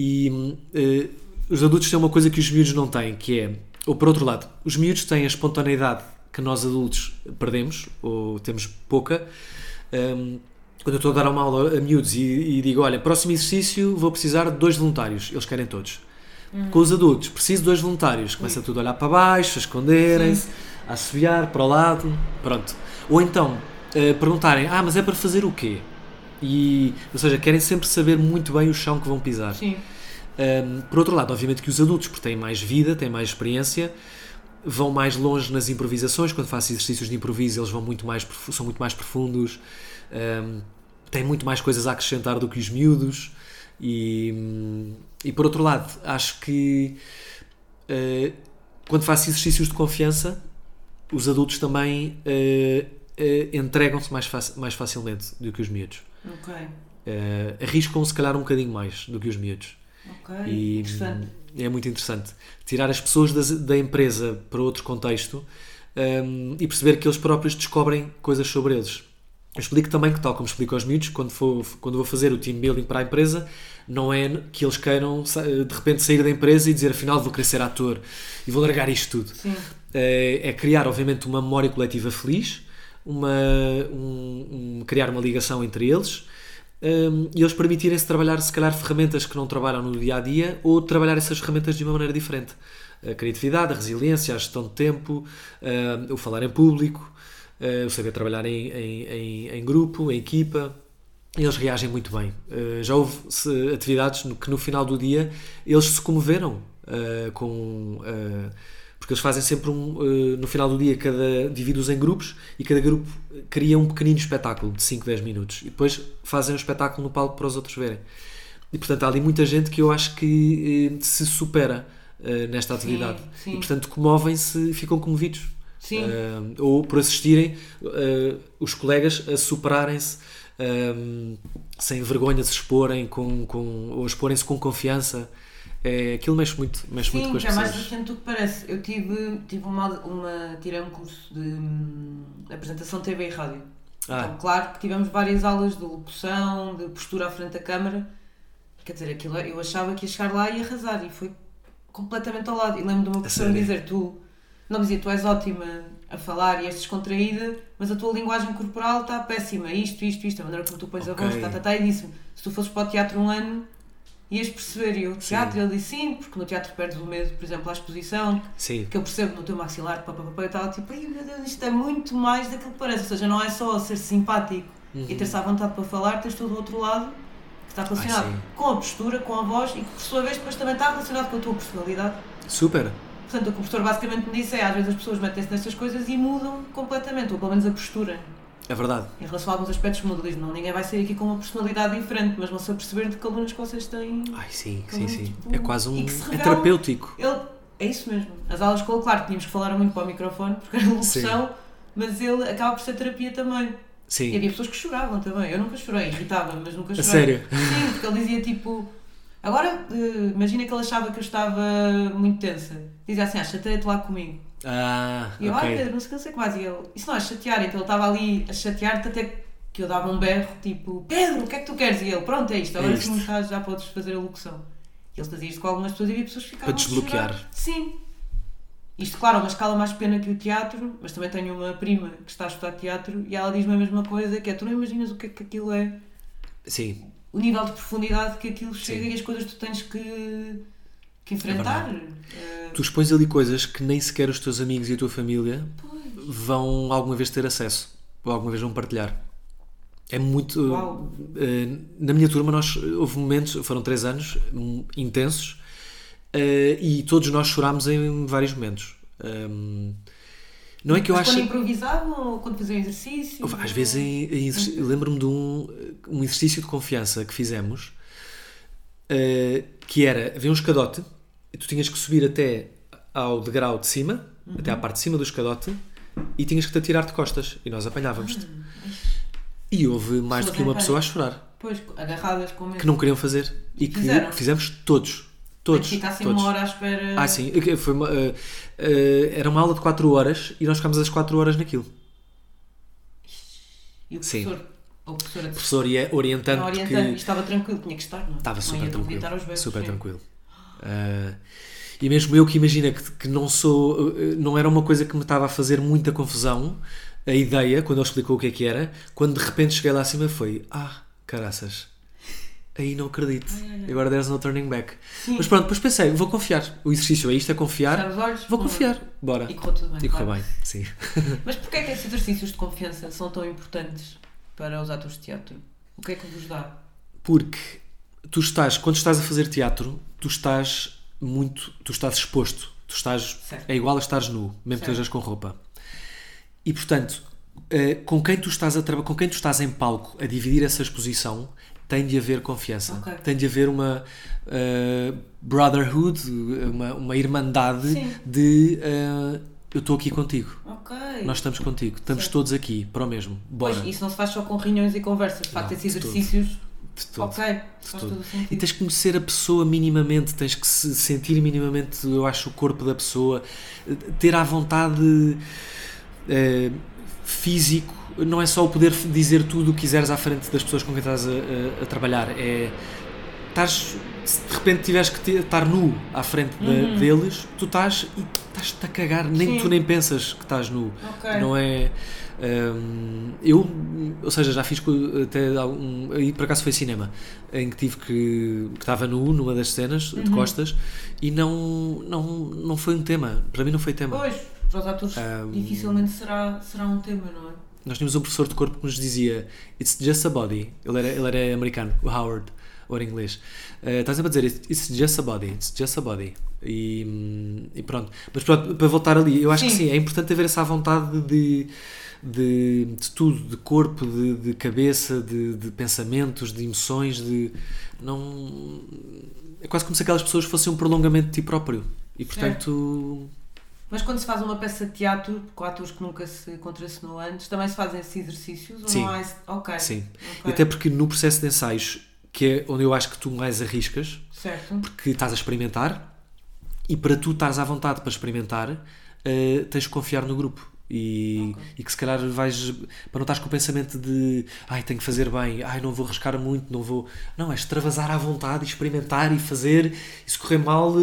e eh, os adultos têm uma coisa que os miúdos não têm, que é, ou por outro lado, os miúdos têm a espontaneidade que nós adultos perdemos ou temos pouca. Hum, quando eu estou a dar uma aula a miúdos e, e digo, olha, próximo exercício vou precisar de dois voluntários, eles querem todos. Com os adultos, preciso de dois voluntários. Começa tudo a olhar para baixo, a esconderem-se, a assobiar para o lado, pronto. Ou então, eh, perguntarem, ah, mas é para fazer o quê? E, ou seja, querem sempre saber muito bem o chão que vão pisar. Sim, Um, por outro lado, obviamente que os adultos, porque têm mais vida, têm mais experiência, vão mais longe nas improvisações. Quando faço exercícios de improviso, eles vão muito mais, são muito mais profundos, um, têm muito mais coisas a acrescentar do que os miúdos. E, e por outro lado, acho que uh, quando faço exercícios de confiança, os adultos também uh, uh, entregam-se mais, faci- mais facilmente do que os miúdos. Ok. Uh, arriscam se calhar um bocadinho mais do que os miúdos. Ok. E Interessante. é muito interessante. Tirar as pessoas das- da, empresa para outro contexto hum, e perceber que eles próprios descobrem coisas sobre eles. Eu explico também que, tal como explico aos miúdos, quando, for, quando vou fazer o team building para a empresa, não é que eles queiram de repente sair da empresa e dizer afinal vou querer ser ator e vou largar isto tudo. É, é criar, obviamente, uma memória coletiva feliz, uma, um- um- criar uma ligação entre eles um, e eles permitirem-se trabalhar, se calhar, ferramentas que não trabalham no dia a dia ou trabalhar essas ferramentas de uma maneira diferente. A criatividade, a resiliência, a gestão de tempo, uh, o falar em público, uh, o saber trabalhar em, em, em, em grupo, em equipa. Eles reagem muito bem. Uh, já houve atividades no, que no final do dia eles se comoveram uh, com. Uh, porque eles fazem sempre um. no final do dia, cada divide-os em grupos e cada grupo cria um pequenino espetáculo de 5, 10 minutos. E depois fazem o um espetáculo no palco para os outros verem. E portanto há ali muita gente que eu acho que se supera nesta atividade. Sim, sim. E portanto comovem-se, ficam comovidos. Sim. ou por assistirem os colegas a superarem-se um, sem vergonha de se exporem com, com, ou exporem-se com confiança. É, aquilo mexe muito, mexe Sim, muito com as é pessoas. mais recente do que parece. Eu tive, tive uma, uma. Tirei um curso de um, apresentação TV e rádio. Ah. Então, claro que tivemos várias aulas de locução, de postura à frente da câmara. Quer dizer, aquilo, eu achava que ia chegar lá e arrasar, e foi completamente ao lado. E lembro de uma pessoa me dizer: Tu, não dizia, tu és ótima a falar e és descontraída, mas a tua linguagem corporal está péssima, isto, isto, isto, a maneira como tu pões okay. a voz, tá, tá, tá, e disse-me, se tu fosses para o teatro um ano, ias perceber, e o teatro, sim. ele disse sim, porque no teatro perdes o medo, por exemplo, à exposição, sim. que eu percebo no teu maxilar, papapá, eu estava tipo, ai meu Deus, isto é muito mais daquilo que parece, ou seja, não é só ser simpático uhum. e ter-se à vontade para falar, tens todo o outro lado que está relacionado ai, com a postura, com a voz e que por sua vez depois também está relacionado com a tua personalidade. Super! Portanto, o que o professor basicamente me disse é às vezes as pessoas metem-se nestas coisas e mudam completamente, ou pelo menos a postura. É verdade. Em relação a alguns aspectos mudam, diz, não, ninguém vai sair aqui com uma personalidade diferente, mas vão-se aperceber de que alunos que vocês têm. Ai, sim, sim, sim. Tipo, é quase um. É terapêutico. Ele, é isso mesmo. As aulas com ele, claro, tínhamos que falar muito para o microfone, porque era locução, mas ele acaba por ser terapia também. Sim. E havia pessoas que choravam também. Eu nunca chorei, irritava, mas nunca chorei. A sério? Sim, porque ele dizia tipo Agora, uh, imagina que ele achava que eu estava muito tensa. Dizia assim, ah, chateia-te lá comigo. Ah, e eu, okay. Pedro, não o que mais. E ele, isso não é chatear. Então ele estava ali a chatear-te até que eu dava um berro, tipo, Pedro, o que é que tu queres? E ele, pronto, é isto. Agora é sim estás, já podes fazer a locução. E ele fazia isto com algumas pessoas e havia pessoas que ficavam Para desbloquear. Sim. Isto, claro, é uma escala mais pequena que o teatro, mas também tenho uma prima que está a estudar teatro e ela diz-me a mesma coisa, que é, tu não imaginas o que é que aquilo é. Sim o nível de profundidade que aquilo chega Sim. e as coisas que tu tens que, que enfrentar. É tu expões ali coisas que nem sequer os teus amigos e a tua família pois. vão alguma vez ter acesso ou alguma vez vão partilhar. É muito. Uh, na minha turma, nós, houve momentos, foram três anos um, intensos uh, e todos nós chorámos em vários momentos. Um, não é que eu Mas acho. Quando improvisavam ou quando faziam exercício? Às vezes, em, lembro-me de um, um exercício de confiança que fizemos uh, que era: havia um escadote tu tinhas que subir até ao degrau de cima, uhum. até à parte de cima do escadote, e tinhas que te atirar de costas. E nós apanhávamos-te. Ah, e houve mais do que uma pessoa a chorar. Pois, agarradas com medo. Que não queriam fazer. E que Fizeram. fizemos todos. Todos. Ficassem todos. uma hora à espera. Ah, sim. Foi uma, uh, uh, era uma aula de 4 horas e nós ficámos as 4 horas naquilo. E o professor? Sim. O professor, o professor e orientante. Não, orientante. Que... estava tranquilo, tinha que estar, não? É? Estava super tranquilo. Beijos, super tranquilo. Uh, e mesmo eu que imagina que, que não sou. Não era uma coisa que me estava a fazer muita confusão, a ideia, quando ele explicou o que é que era, quando de repente cheguei lá acima foi: Ah, caraças aí não acredito. Agora there's no turning back. Sim. Mas pronto, depois pensei, vou confiar. O exercício é isto, é confiar. Olhos, vou confiar. Bora. E correu tudo bem. E correu claro. bem, sim. (laughs) Mas porquê é que esses exercícios de confiança são tão importantes para os atores de teatro? O que é que vos dá? Porque tu estás, quando estás a fazer teatro, tu estás muito, tu estás exposto. Tu estás, certo. é igual a estares nu, mesmo que estejas com roupa. E portanto, eh, com quem tu estás a com quem tu estás em palco a dividir essa exposição tem de haver confiança, okay. tem de haver uma uh, brotherhood, uma, uma irmandade Sim. de uh, eu estou aqui contigo. Okay. Nós estamos contigo, estamos certo. todos aqui para o mesmo. Bora. Pois, isso não se faz só com reuniões e conversas, de facto, esses exercícios. De todo. Ok, de todo. E tens que conhecer a pessoa minimamente, tens que se sentir minimamente, eu acho, o corpo da pessoa, ter à vontade uh, físico não é só o poder dizer tudo o que quiseres à frente das pessoas com quem estás a, a, a trabalhar, é estás, se de repente tiveres que estar nu à frente da- deles, tu estás e estás-te a cagar, nem Uhum. Sim. tu nem pensas que estás nu. Ok. Não é. hum, eu, ou seja, já fiz até algum. Aí por acaso foi cinema, em que tive que. que estava nu numa das cenas, Uhum. de costas, e não, não, não foi um tema. Para mim não foi tema. Pois, para os atores Um, dificilmente será, será um tema, não é? Nós tínhamos um professor de corpo que nos dizia It's just a body. Ele era, ele era americano, o Howard, ou era inglês. Uh, está sempre a dizer It's just a body, it's just a body. E, e pronto. Mas pronto, para voltar ali, eu acho que Sim. sim, é importante haver essa vontade de, de, de tudo, de corpo, de, de cabeça, de, de pensamentos, de emoções, de. Não. É quase como se aquelas pessoas fossem um prolongamento de ti próprio. E portanto. Mas quando se faz uma peça de teatro, com atores que nunca se contracenou antes, também se fazem esses exercícios? Ou Sim. não há esse... Ok. Sim. Ok. E até porque no processo de ensaios, que é onde eu acho que tu mais arriscas, Certo. que estás a experimentar e para tu estares à vontade para experimentar eh, tens de confiar no grupo e, e que se calhar vais para não estás com o pensamento de ai tenho que fazer bem, ai não vou arriscar muito não vou, não, é extravasar à vontade e experimentar e fazer e se correr mal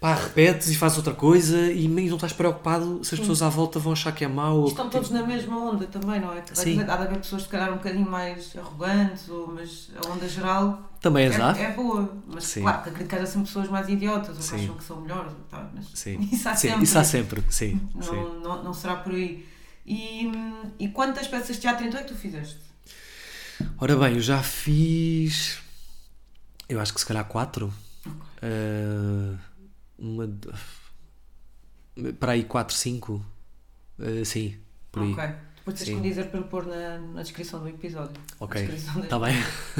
pá, repetes e fazes outra coisa e não estás preocupado se as pessoas à volta vão achar que é mau ou Estão que, todos na mesma onda também, não é? Sim. Há de haver pessoas se calhar um bocadinho mais arrogantes, ou, mas a onda geral também é, há é boa. Mas Sim. claro, que acredito que haja sempre pessoas mais idiotas, ou que acham que são melhores. Tá, mas sim, (laughs) Isso há sim, sempre. isso há sempre sim, sim. Não, não, não será por aí. E, e quantas peças de teatro então é que tu fizeste? Ora bem, eu já fiz. Eu acho que se calhar quatro. Ah, uma. Para aí quatro, cinco. Ah, sim, por aí. Ok. Depois tens que me dizer para pôr na, na descrição do episódio. Ok, Na está bem.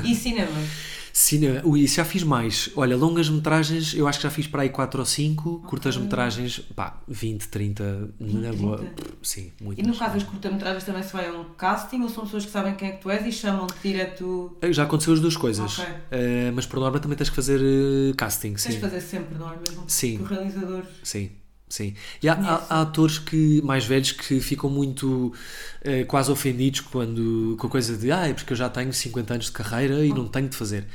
E cinema? Cinema, ui, isso já fiz mais. Olha, longas metragens, eu acho que já fiz para aí 4 ou 5. Curtas metragens, pá, 20, 30, na 20, boa. 30. Sim, E muitas. no caso das curta-metragens também se vai a um casting ou são pessoas que sabem quem é que tu és e chamam-te direto? Já aconteceu as duas coisas. Ok. Ah, mas por norma também tens que fazer eh, casting, Tens sim. de fazer sempre, não é mesmo? Sim. Que o realizador. Sim, sim. E há, há- há atores que, mais velhos que ficam muito eh, quase ofendidos quando, com a coisa de ah, é porque eu já tenho 50 anos de carreira e não tenho de fazer.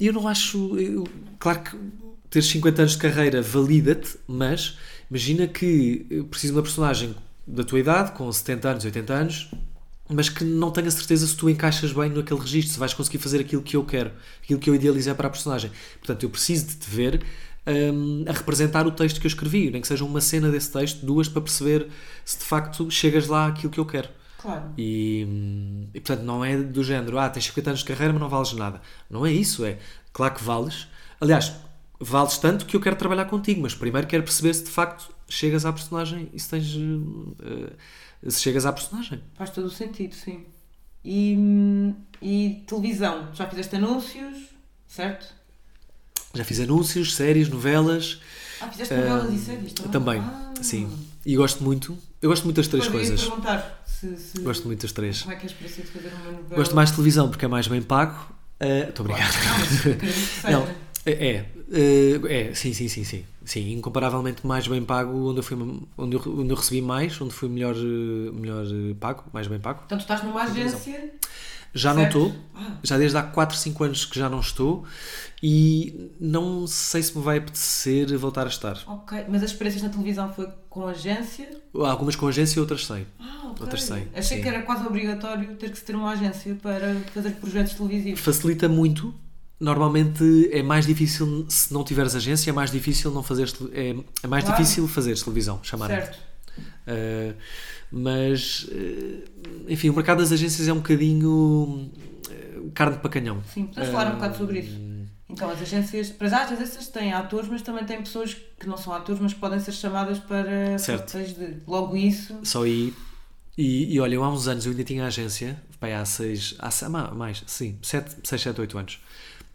E eu não acho. eu- claro que ter 50 anos de carreira valida-te, mas imagina que eu preciso de uma personagem da tua idade, com 70 anos, 80 anos, mas que não tenho a certeza se tu encaixas bem naquele registro, se vais conseguir fazer aquilo que eu quero, aquilo que eu idealizei para a personagem. Portanto, eu preciso de te ver hum, a representar o texto que eu escrevi, nem que seja uma cena desse texto, duas, para perceber se de facto chegas lá àquilo que eu quero. Claro. E, hum, e, portanto não é do género, ah, tens 50 anos de carreira, mas não vales nada. Não é isso, é claro que vales. Aliás, vales tanto que eu quero trabalhar contigo, mas primeiro quero perceber se de facto chegas à personagem e se tens. eh, se chegas à personagem. Faz todo o sentido, sim. E, hum, e televisão? Já fizeste anúncios, certo? Já fiz anúncios, séries, novelas. Ah, fizeste novelas e séries também? Também, Ah. sim. E gosto muito. Eu gosto muito das três coisas. perguntar se, se- Gosto muito das três. como é que és para de fazer uma novela. Gosto mais de televisão porque é mais bem pago. Estou obrigado. (laughs) Não, é, é, é, é, sim, sim, sim, sim, sim, incomparavelmente mais bem pago, onde eu, fui, onde eu, onde eu recebi mais, onde fui melhor, eh, melhor eh, pago, mais bem pago. Portanto, estás numa agência. Já não estou, Ah. já desde há 4, 5 anos que já não estou e não sei se me vai apetecer voltar a estar. Ok, mas as experiências na televisão foi com agência? Algumas com agência outras sem. Ah, ok. Outras sei, Achei sim. que era quase obrigatório ter que ter uma agência para fazer projetos televisivos. Facilita muito. Normalmente é mais difícil, se não tiveres agência, é mais difícil não tele- é, é mais Claro. difícil fazeres televisão, chamar Certo. Uh, mas, uh, enfim, o mercado das agências é um bocadinho uh, carne para canhão. Sim, podemos falar um bocado sobre isso. Então, as agências, para já, as agências têm atores, mas também têm pessoas que não são atores, mas podem ser chamadas para Certo. de. Logo isso. Só aí. E, e olha, eu há uns anos eu ainda tinha agência, pai, há seis, há mais, sim, sete, seis, sete, oito anos.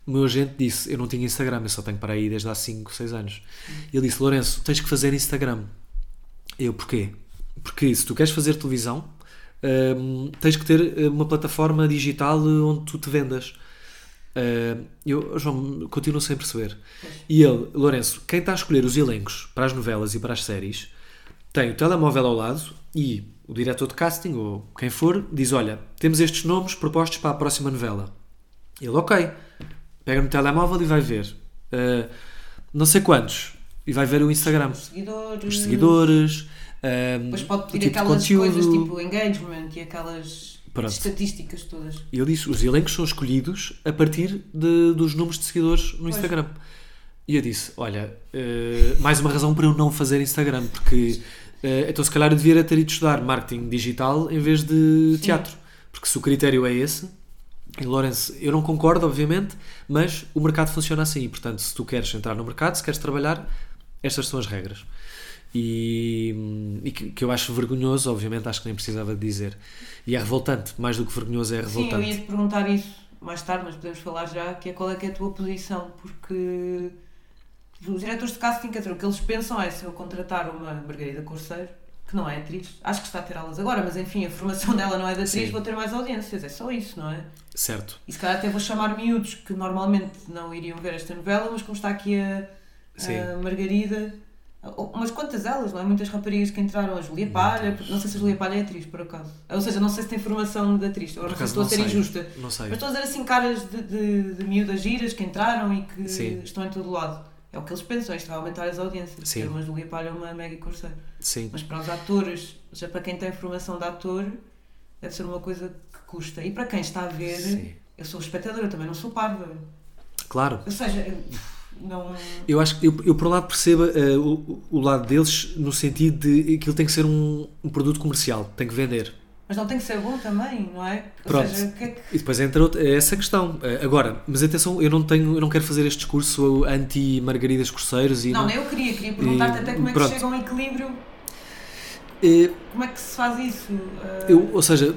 O meu agente disse: Eu não tinha Instagram, eu só tenho para aí desde há 5, 6 anos. E ele disse: Lourenço, tens que fazer Instagram. Eu, porquê? Porque se tu queres fazer televisão, hum, tens que ter eh, uma plataforma digital eh, onde tu te vendas. Uh, eu, João, continuo sem perceber. E ele, Lourenço, quem está a escolher os elencos para as novelas e para as séries tem o telemóvel ao lado e o diretor de casting, ou quem for, diz: Olha, temos estes nomes propostos para a próxima novela. Ele, ok, Pega no telemóvel e vai ver. Uh, não sei quantos. E vai ver o Instagram. Os seguidores. Os seguidores. Um, Depois pode pedir tipo aquelas coisas tipo engagement e aquelas Pronto. estatísticas todas. Ele disse os elencos são escolhidos a partir de- dos números de seguidores no Instagram. E eu disse: Olha, eh, mais uma razão para eu não fazer Instagram, porque eh, então se calhar eu devia ter ido estudar marketing digital em vez de teatro. Porque se o critério é esse, e Lourenço, eu não concordo, obviamente, mas o mercado funciona assim. Portanto, se tu queres entrar no mercado, se queres trabalhar, estas são as regras. E, e que, que eu acho vergonhoso, obviamente, acho que nem precisava de dizer. E é revoltante, mais do que vergonhoso, é Sim, eu revoltante. ia te perguntar isso mais tarde, mas podemos falar já, que é qual é que é a tua posição, porque os diretores de casting, dizer, o que eles pensam é se eu contratar uma Margarida Corceiro, que não é atriz, acho que está a ter aulas agora, mas enfim, a formação (laughs) dela não é de atriz, Sim. vou ter mais audiências, é só isso, não é? Certo. E se calhar até vou chamar miúdos que normalmente não iriam ver esta novela, mas como está aqui a, a Margarida, umas quantas elas, não é? Muitas raparigas que entraram, a Julia Palha, não sei se a Julia Palha é atriz, por acaso. Ou seja, não sei se tem formação de atriz, agora não sei se estou a ser sei. injusta. Não sei. Mas estou a dizer assim caras de, de, de miúdas giras que entraram e que Sim. estão em todo lado. É o que eles pensam, isto vai aumentar as audiências. Sim. Uma Julia Palha ou uma Maggie Corseiro. Sim. Mas para os atores, já para quem tem formação de ator, deve ser uma coisa que custa. E para quem está a ver, Sim. eu sou espectadora, também não sou parva. Claro. Ou seja, eu- não. Eu acho que eu, eu por um lado percebo eh, o, o lado deles no sentido de que aquilo tem que ser um, um produto comercial, tem que vender. Mas não tem que ser bom também, não é? Pronto. seja, que é que. E depois entra outra, é essa questão. Eh, Agora, mas atenção, eu não tenho, eu não quero fazer este discurso anti-Margaridas Corseiros e Não, não, nem eu queria, queria perguntar-te até como é que pronto. chega a um equilíbrio, Eh, como é que se faz isso? Eu, ou seja,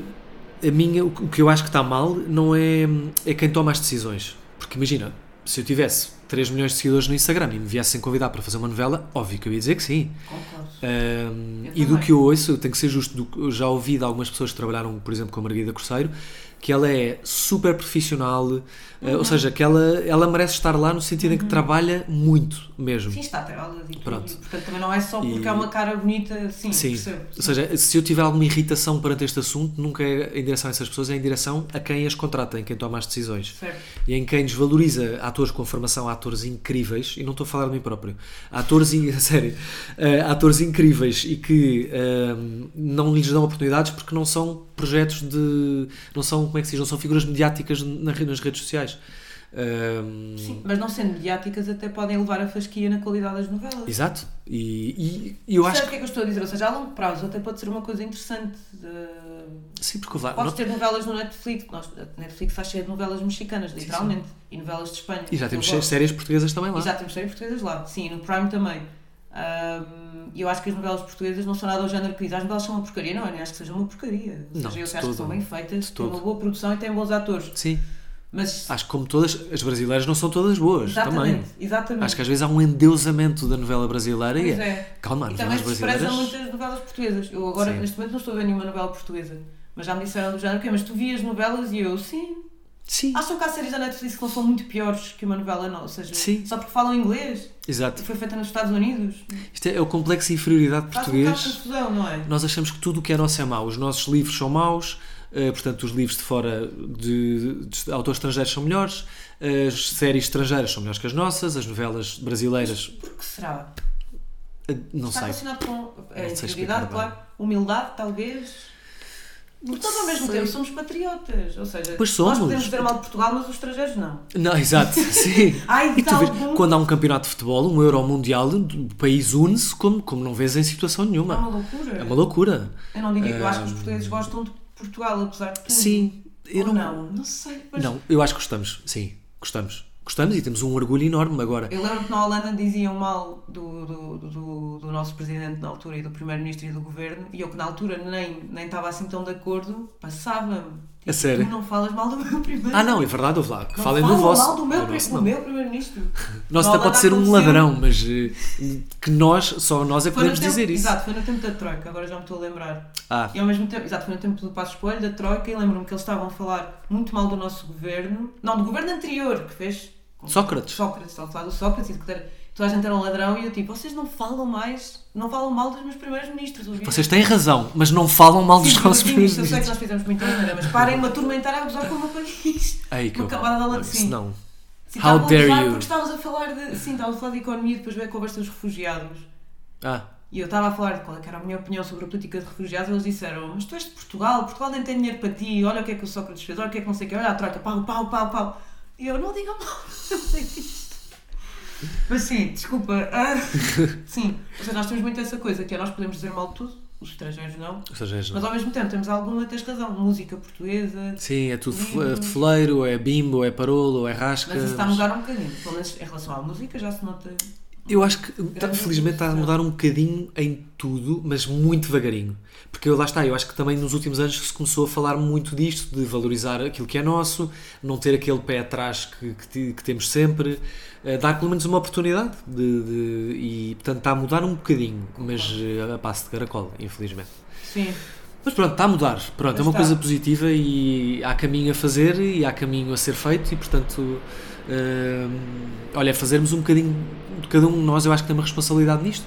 a minha, o que o que eu acho que está mal não é, é quem toma as decisões. Porque imagina, se eu tivesse 3 milhões de seguidores no Instagram e me viessem convidar para fazer uma novela, óbvio que eu ia dizer que sim. Um, e do que eu ouço, eu tenho que ser justo, do já ouvi de algumas pessoas que trabalharam, por exemplo, com a Margarida Corseiro, que ela é super profissional, uh, Uhum. ou seja, que ela, ela merece estar lá no sentido em que trabalha muito mesmo. Sim, está a ter aulas tudo. Pronto. Portanto, também não é só porque E- é uma cara bonita, sim, Sim, percebo. ou seja, se eu tiver alguma irritação perante este assunto, nunca é em direção a essas pessoas, é em direção a quem as contrata, em quem toma as decisões. Certo. E em quem desvaloriza atores com formação, atores incríveis, e não estou a falar de mim próprio, atores, in- (laughs) sério, eh, atores incríveis e que eh, não lhes dão oportunidades porque não são projetos de. não são, como é que se diz, não são figuras mediáticas nas redes sociais. Eh, Sim, mas não sendo mediáticas até podem levar a fasquia na qualidade das novelas. Exato, e, e- eu Sabe acho o que é que eu estou a dizer? Ou seja, a longo prazo até pode ser uma coisa interessante. de- que. Sim, porque lá. Podes não- ter novelas no Netflix. Nós, Netflix está cheia de novelas mexicanas, literalmente. E novelas de Espanha. e já temos Eu séries portuguesas também lá. E já temos séries portuguesas lá. Sim, no Prime também. E eu acho que as novelas portuguesas não são nada ao género que diz. As novelas são uma porcaria. Não, eu acho que sejam uma porcaria. Ou Não, seja, eu de acho que todo. são bem feitas, têm uma boa produção e têm bons atores. Sim, Mas. acho que como todas, as brasileiras não são todas boas também. exatamente, exatamente. Acho que às vezes há um endeusamento da novela brasileira e Pois é. é. Calma, E as também novelas brasileiras. muitas novelas portuguesas. Eu agora, Sim. neste momento, não estou a ver nenhuma novela portuguesa. Mas já me disseram do género, ok, mas tu vias novelas e eu, sim. Sim, Acham que há séries da Netflix que não são muito piores que uma novela, seja, Sim. só porque falam inglês exato. e foi feita nos Estados Unidos. Isto é, é o complexo de inferioridade Faz um português. confusão, não é? Nós achamos que tudo o que é nosso é mau. Os nossos livros são maus, eh, portanto, os livros de fora de, de autores estrangeiros são melhores, as séries estrangeiras são melhores que as nossas, as novelas brasileiras, Por que será? eh, não Está sei. relacionado com a Não sei integridade, claro. Humildade, talvez. Porque nós, ao mesmo tempo, somos patriotas. Ou seja, Pois nós somos. podemos dizer mal de Portugal, mas os estrangeiros não. Não, exato, (laughs) sim. Ai, E tu vês, algum- quando há um campeonato de futebol, um Euro Mundial, o país une-se como, como não vês em situação É nenhuma. uma loucura. É uma loucura. Eu não digo que eu acho que os portugueses gostam de Portugal, apesar de tudo. Sim, eu Ou não, não? Não sei. Mas Não, eu acho que gostamos, sim, gostamos. Gostamos e temos um orgulho enorme agora. Eu lembro que na Holanda diziam mal do, do, do, do nosso presidente na altura e do primeiro-ministro e do governo, e eu que na altura nem, nem estava assim tão de acordo, passava-me. A sério? Tu não falas mal do meu primeiro Ah, não, é verdade, ouve lá, que Não falem do vosso. mal do meu, do pri- nosso do não. meu primeiro-ministro. (laughs) Nosso Na até pode ser um ladrão, mas eh, que nós, só nós é que podemos tempo, dizer isso. Exato, foi no tempo da Troika, agora já me estou a lembrar. Ah, E ao mesmo tempo, exato, foi no tempo do Passo Escolho, da Troika, e lembro-me que eles estavam a falar muito mal do nosso governo, não, do governo anterior, que fez Sócrates. Sócrates, estava a falar do Sócrates e de que era- toda a gente era um ladrão e eu tipo, vocês não falam mais, não falam mal dos meus primeiros ministros. ouviram? Vocês têm razão, mas não falam mal dos Sim, nossos sim, primeiros Eu sei que ministros. nós fizemos muita maneira, mas parem de me atormentar a gozar com o meu país. Ei, que Uma camada de Não, sim. não. Tipo, How a dare you? Porque estávamos a falar de. Sim, estávamos a falar de economia e depois veio a conversa dos refugiados. Ah, E eu estava a falar de qual é era a minha opinião sobre a política de refugiados, e eles disseram: Mas tu és de Portugal, Portugal nem tem dinheiro para ti, olha o que é que o Sócrates fez, olha o que é que não sei o que, olha a troca, pau, pau, pau, pau. E eu não digo mal. (laughs) Mas sim, desculpa. ah, (laughs) sim, ou seja, nós temos muito essa coisa que é nós podemos dizer mal de tudo, os estrangeiros não, ou seja, mas ao mesmo tempo temos alguma, tens razão, música portuguesa. sim, é tudo de fleiro, é bimbo, é parolo, é rasca. Mas isso está a mudar um bocadinho, pelo menos em relação à música já se nota. Eu acho que, tá- felizmente, está a mudar um bocadinho em tudo, mas muito devagarinho. Porque eu, lá está, eu acho que também nos últimos anos se começou a falar muito disto, de valorizar aquilo que é nosso, não ter aquele pé atrás que, que, que temos sempre, eh, dar pelo menos uma oportunidade. De, de- e, portanto, está a mudar um bocadinho, mas eh, a passo de caracol, infelizmente. Sim, Mas pronto, está a mudar. Pronto, Mas é uma está. coisa positiva e há caminho a fazer e há caminho a ser feito e, portanto, hum, olha, fazermos um bocadinho de cada um de nós, eu acho que tem uma responsabilidade nisto.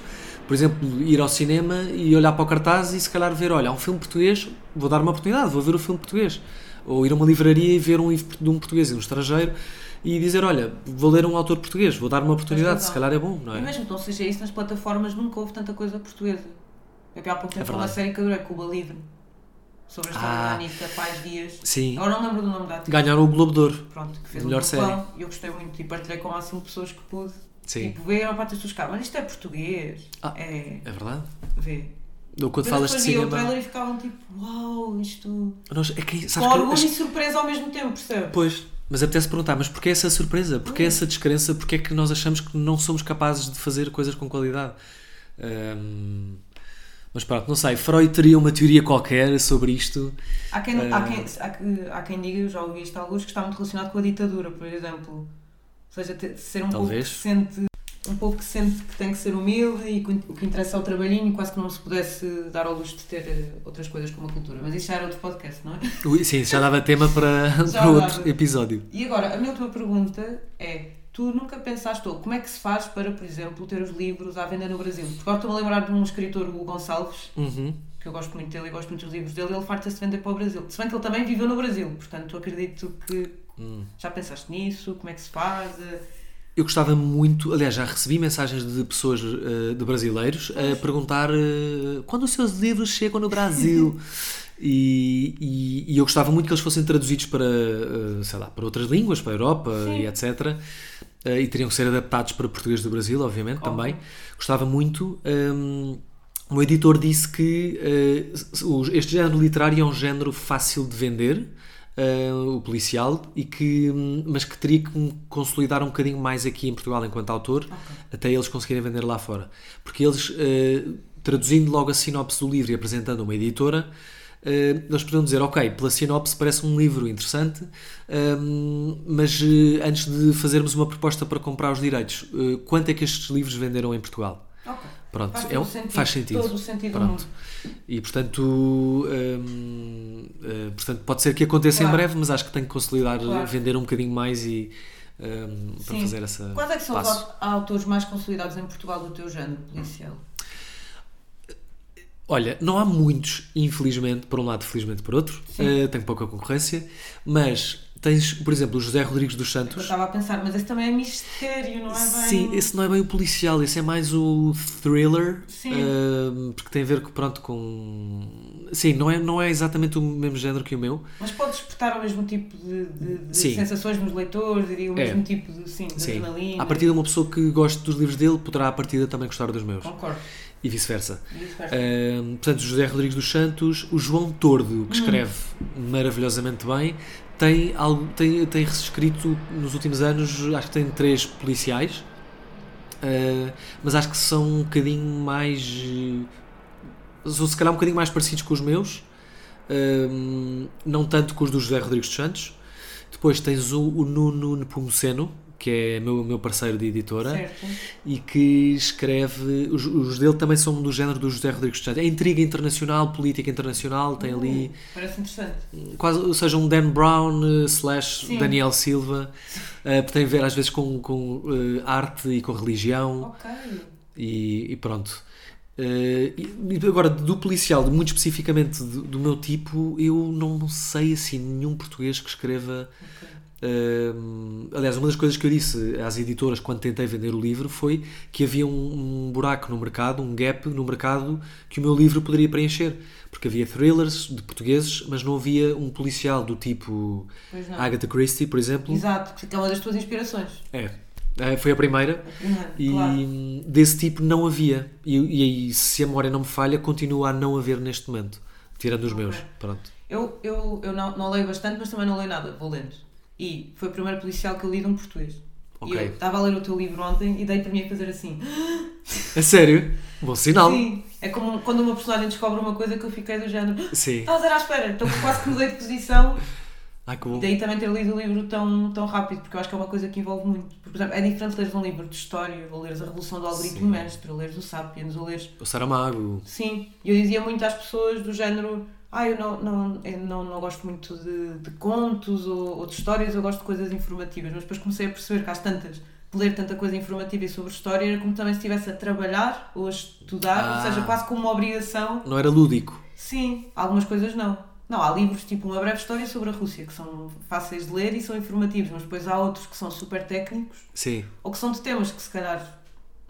Por exemplo, ir ao cinema e olhar para o cartaz e se calhar ver, olha, há um filme português, vou dar uma oportunidade, vou ver o filme português. Ou ir a uma livraria e ver um livro de um português e um estrangeiro e dizer, olha, vou ler um autor português, vou dar uma oportunidade, se calhar é bom, não E é? mesmo que não seja isso, nas plataformas nunca houve tanta coisa portuguesa. Eu vi há pouco É tempo uma verdade. série que adorei, Cuba Livre, sobre a história Ah. da Anitta Paz Dias. Sim, Agora não lembro do nome da atriz. ganharam o Globo de Ouro. Pronto, que fez Melhor um série. E eu gostei muito e partilhei com o máximo de pessoas que pude. Sim, Tipo, ver a parte das pessoas cá, mas isto é português. Ah. É, é verdade. vê. Ou quando falas de viam o cinema. trailer e ficavam tipo, uau, isto. Nós, é que, Com sabes que orgulho e surpresa ao mesmo tempo, percebe? Pois, mas apetece perguntar, mas porquê essa surpresa? Porquê Hum. essa descrença? Porquê é que nós achamos que não somos capazes de fazer coisas com qualidade? Ahm, mas pronto, não sei. Freud teria uma teoria qualquer sobre isto. Há quem, há, Eh. quem, há, há quem diga, eu já ouvi isto alguns, que está muito relacionado com a ditadura, por exemplo. Ou seja, ter- ser um Talvez. povo que sente um povo que sente que tem que ser humilde e que o que interessa é o trabalhinho e quase que não se pudesse dar ao luxo de ter eh, outras coisas como a cultura. Mas isso já era outro podcast, não é? (laughs) Ui, Sim, já dava tema para, (laughs) para outro dava. episódio. E agora, a minha última pergunta é: tu nunca pensaste, ou como é que se faz para, por exemplo, ter os livros à venda no Brasil? Porque agora estou-me a lembrar de um escritor, o Gonçalves, Uhum. que eu gosto muito dele e gosto muito dos livros dele, ele farta-se de vender para o Brasil. Se bem que ele também viveu no Brasil, portanto acredito que Hum. já pensaste nisso, como é que se faz? Eu gostava muito, aliás, já recebi mensagens de pessoas, eh, de brasileiros, a perguntar eh, quando os seus livros chegam no Brasil. (laughs) E, e- e eu gostava muito que eles fossem traduzidos para, eh, sei lá, para outras línguas, para a Europa Sim. e etc. E teriam que ser adaptados para português do Brasil, obviamente, Óbvio. também. Gostava muito. ehm, o editor disse que o- este género literário é um género fácil de vender, eh, o policial, e que, hum, mas que teria que me consolidar um bocadinho mais aqui em Portugal enquanto autor, até eles conseguirem vender lá fora. Porque eles, eh, traduzindo logo a sinopse do livro e apresentando uma editora, eh, eles podiam dizer, ok, pela sinopse parece um livro interessante, hum, mas eh, antes de fazermos uma proposta para comprar os direitos, eh, quanto é que estes livros venderam em Portugal? Ok. Pronto, Faz é todo sentido. faz sentido. Todo o sentido do Pronto. mundo. E portanto, hum, eh, portanto, pode ser que aconteça em Claro. breve, mas acho que tenho que consolidar, Claro. vender um bocadinho mais e hum, para Sim. fazer essa. Quais é que são os passo. aut- autores mais consolidados em Portugal do teu género policial? Olha, não há muitos, infelizmente, por um lado, felizmente por outro, Sim. Eh, tem pouca concorrência, mas tens, por exemplo, o José Rodrigues dos Eu Santos. estava a pensar, mas esse também é mistério, não é bem? Sim, esse não é bem o policial, esse é mais o thriller, Sim. hum, porque tem a ver com, pronto, com... Sim, não é, não é exatamente o mesmo género que o meu, Mas pode despertar o mesmo tipo de, de- de sensações nos leitores, diria o É. mesmo tipo de, sim, de Sim. adrenalina. A partir de uma pessoa que goste dos livros dele, poderá a partida também gostar dos meus. Concordo. E vice-versa. E vice-versa. Ahm, portanto, José Rodrigues dos Santos, o João Tordo, Hum. que escreve maravilhosamente bem, tem, algo, tem, tem escrito nos últimos anos, acho que tem três policiais, ah, mas acho que são um bocadinho mais. São se calhar um bocadinho mais parecidos com os meus, ahm, não tanto com os do José Rodrigues dos Santos. Depois tens o, o Nuno Nepomuceno, que é meu, meu parceiro de editora Certo. e que escreve. Os, os dele também são do género do José Rodrigues dos Santos. É intriga internacional, política internacional, tem ali Parece interessante. quase, ou seja, um Dan Brown eh, slash Sim. Daniel Silva, porque tem a ver às vezes com, com eh, arte e com religião Ok. e, e pronto. Eh, e agora, do policial, muito especificamente do, do meu tipo, eu não sei assim nenhum português que escreva. ok. Hum, aliás, uma das coisas que eu disse às editoras quando tentei vender o livro foi que havia um, um buraco no mercado, um gap no mercado que o meu livro poderia preencher. Porque havia thrillers de portugueses, mas não havia um policial do tipo. Agatha Christie, por exemplo. Exato, que é uma das tuas inspirações. É. É, Foi a primeira. primeira, E claro. desse tipo não havia. E, e aí, se a memória não me falha, continua a não haver neste momento. Tirando os meus. Pronto. Eu, eu, eu não, não leio bastante, mas também não leio nada, vou lendo. E foi o primeiro policial que eu li de um português. Ok. E eu estava a ler o teu livro ontem e dei para mim a fazer assim. (gasps) É sério? Bom sinal. Sim, é como quando uma personagem descobre uma coisa que eu fiquei do género. (gasps) Sim. Estavas a ir à espera, então quase que mudei de posição. Ai, que E bom. daí também ter lido o livro tão, tão rápido, porque eu acho que é uma coisa que envolve muito. Por exemplo, é diferente leres um livro de história, ou leres a Revolução do Algoritmo. Mestre, ou leres o Sapiens, ou leres. O Saramago. Sim, e eu dizia muito às pessoas do género. Ah, eu não, não, eu não, não gosto muito de, de contos ou, ou de histórias, eu gosto de coisas informativas. Mas depois comecei a perceber que às tantas, de ler tanta coisa informativa e sobre história, era como também se estivesse a trabalhar ou a estudar, Ah. ou seja, quase como uma obrigação. Não era lúdico. Sim, algumas coisas não. Não, há livros tipo Uma Breve História sobre a Rússia, que são fáceis de ler e são informativos, mas depois há outros que são super técnicos Sim. ou que são de temas que se calhar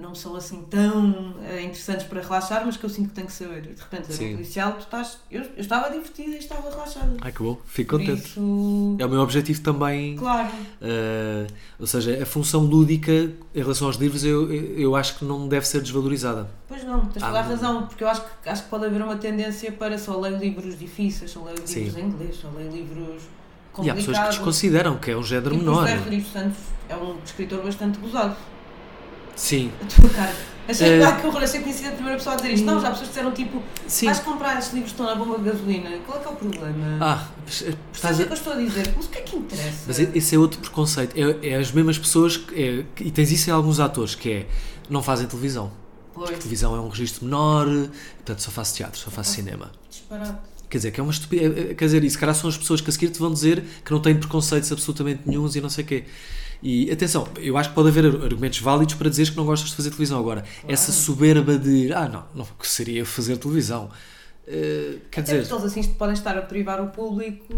não são assim tão eh, interessantes para relaxar, mas que eu sinto que tenho que saber. E de repente, Sim. um policial, tu estás. Eu, eu estava divertida e estava relaxada. Ai, que bom. Fico contente. isso. É o meu objetivo também. Claro. Uh, ou seja, a função lúdica em relação aos livros eu, eu acho que não deve ser desvalorizada. Pois não, tens Ah, toda a não. razão, porque eu acho que, acho que pode haver uma tendência para só ler livros difíceis, só ler Sim. livros em inglês, só ler livros E há pessoas que complicados. desconsideram que é um género Tipo, o menor. José Rodrigues Santos é um escritor bastante gozado. Sim, A tua cara. Achei uh, que horror, achei que tinha sido a primeira pessoa a dizer isto. Não, já pessoas disseram tipo, sim. vais comprar estes livros que estão na bomba de gasolina. Qual é que é o problema? Ah, estás o a- que eu estou a dizer? Mas o que é que interessa? Mas esse é outro preconceito. É, é as mesmas pessoas, que- é, e tens isso em alguns atores, que é não fazem televisão. Pois, Televisão é um registro menor, portanto só faço teatro, só faço cinema. disparate. Quer dizer, que é uma estupidez. Quer dizer, se calhar são as pessoas que a seguir te vão dizer que não têm preconceitos absolutamente nenhums e não sei o quê. E atenção, eu acho que pode haver argumentos válidos para dizeres que não gostas de fazer televisão. Agora, essa soberba de ah, não, não que seria fazer televisão. Eh, quer dizer, eles assim podem estar a privar o público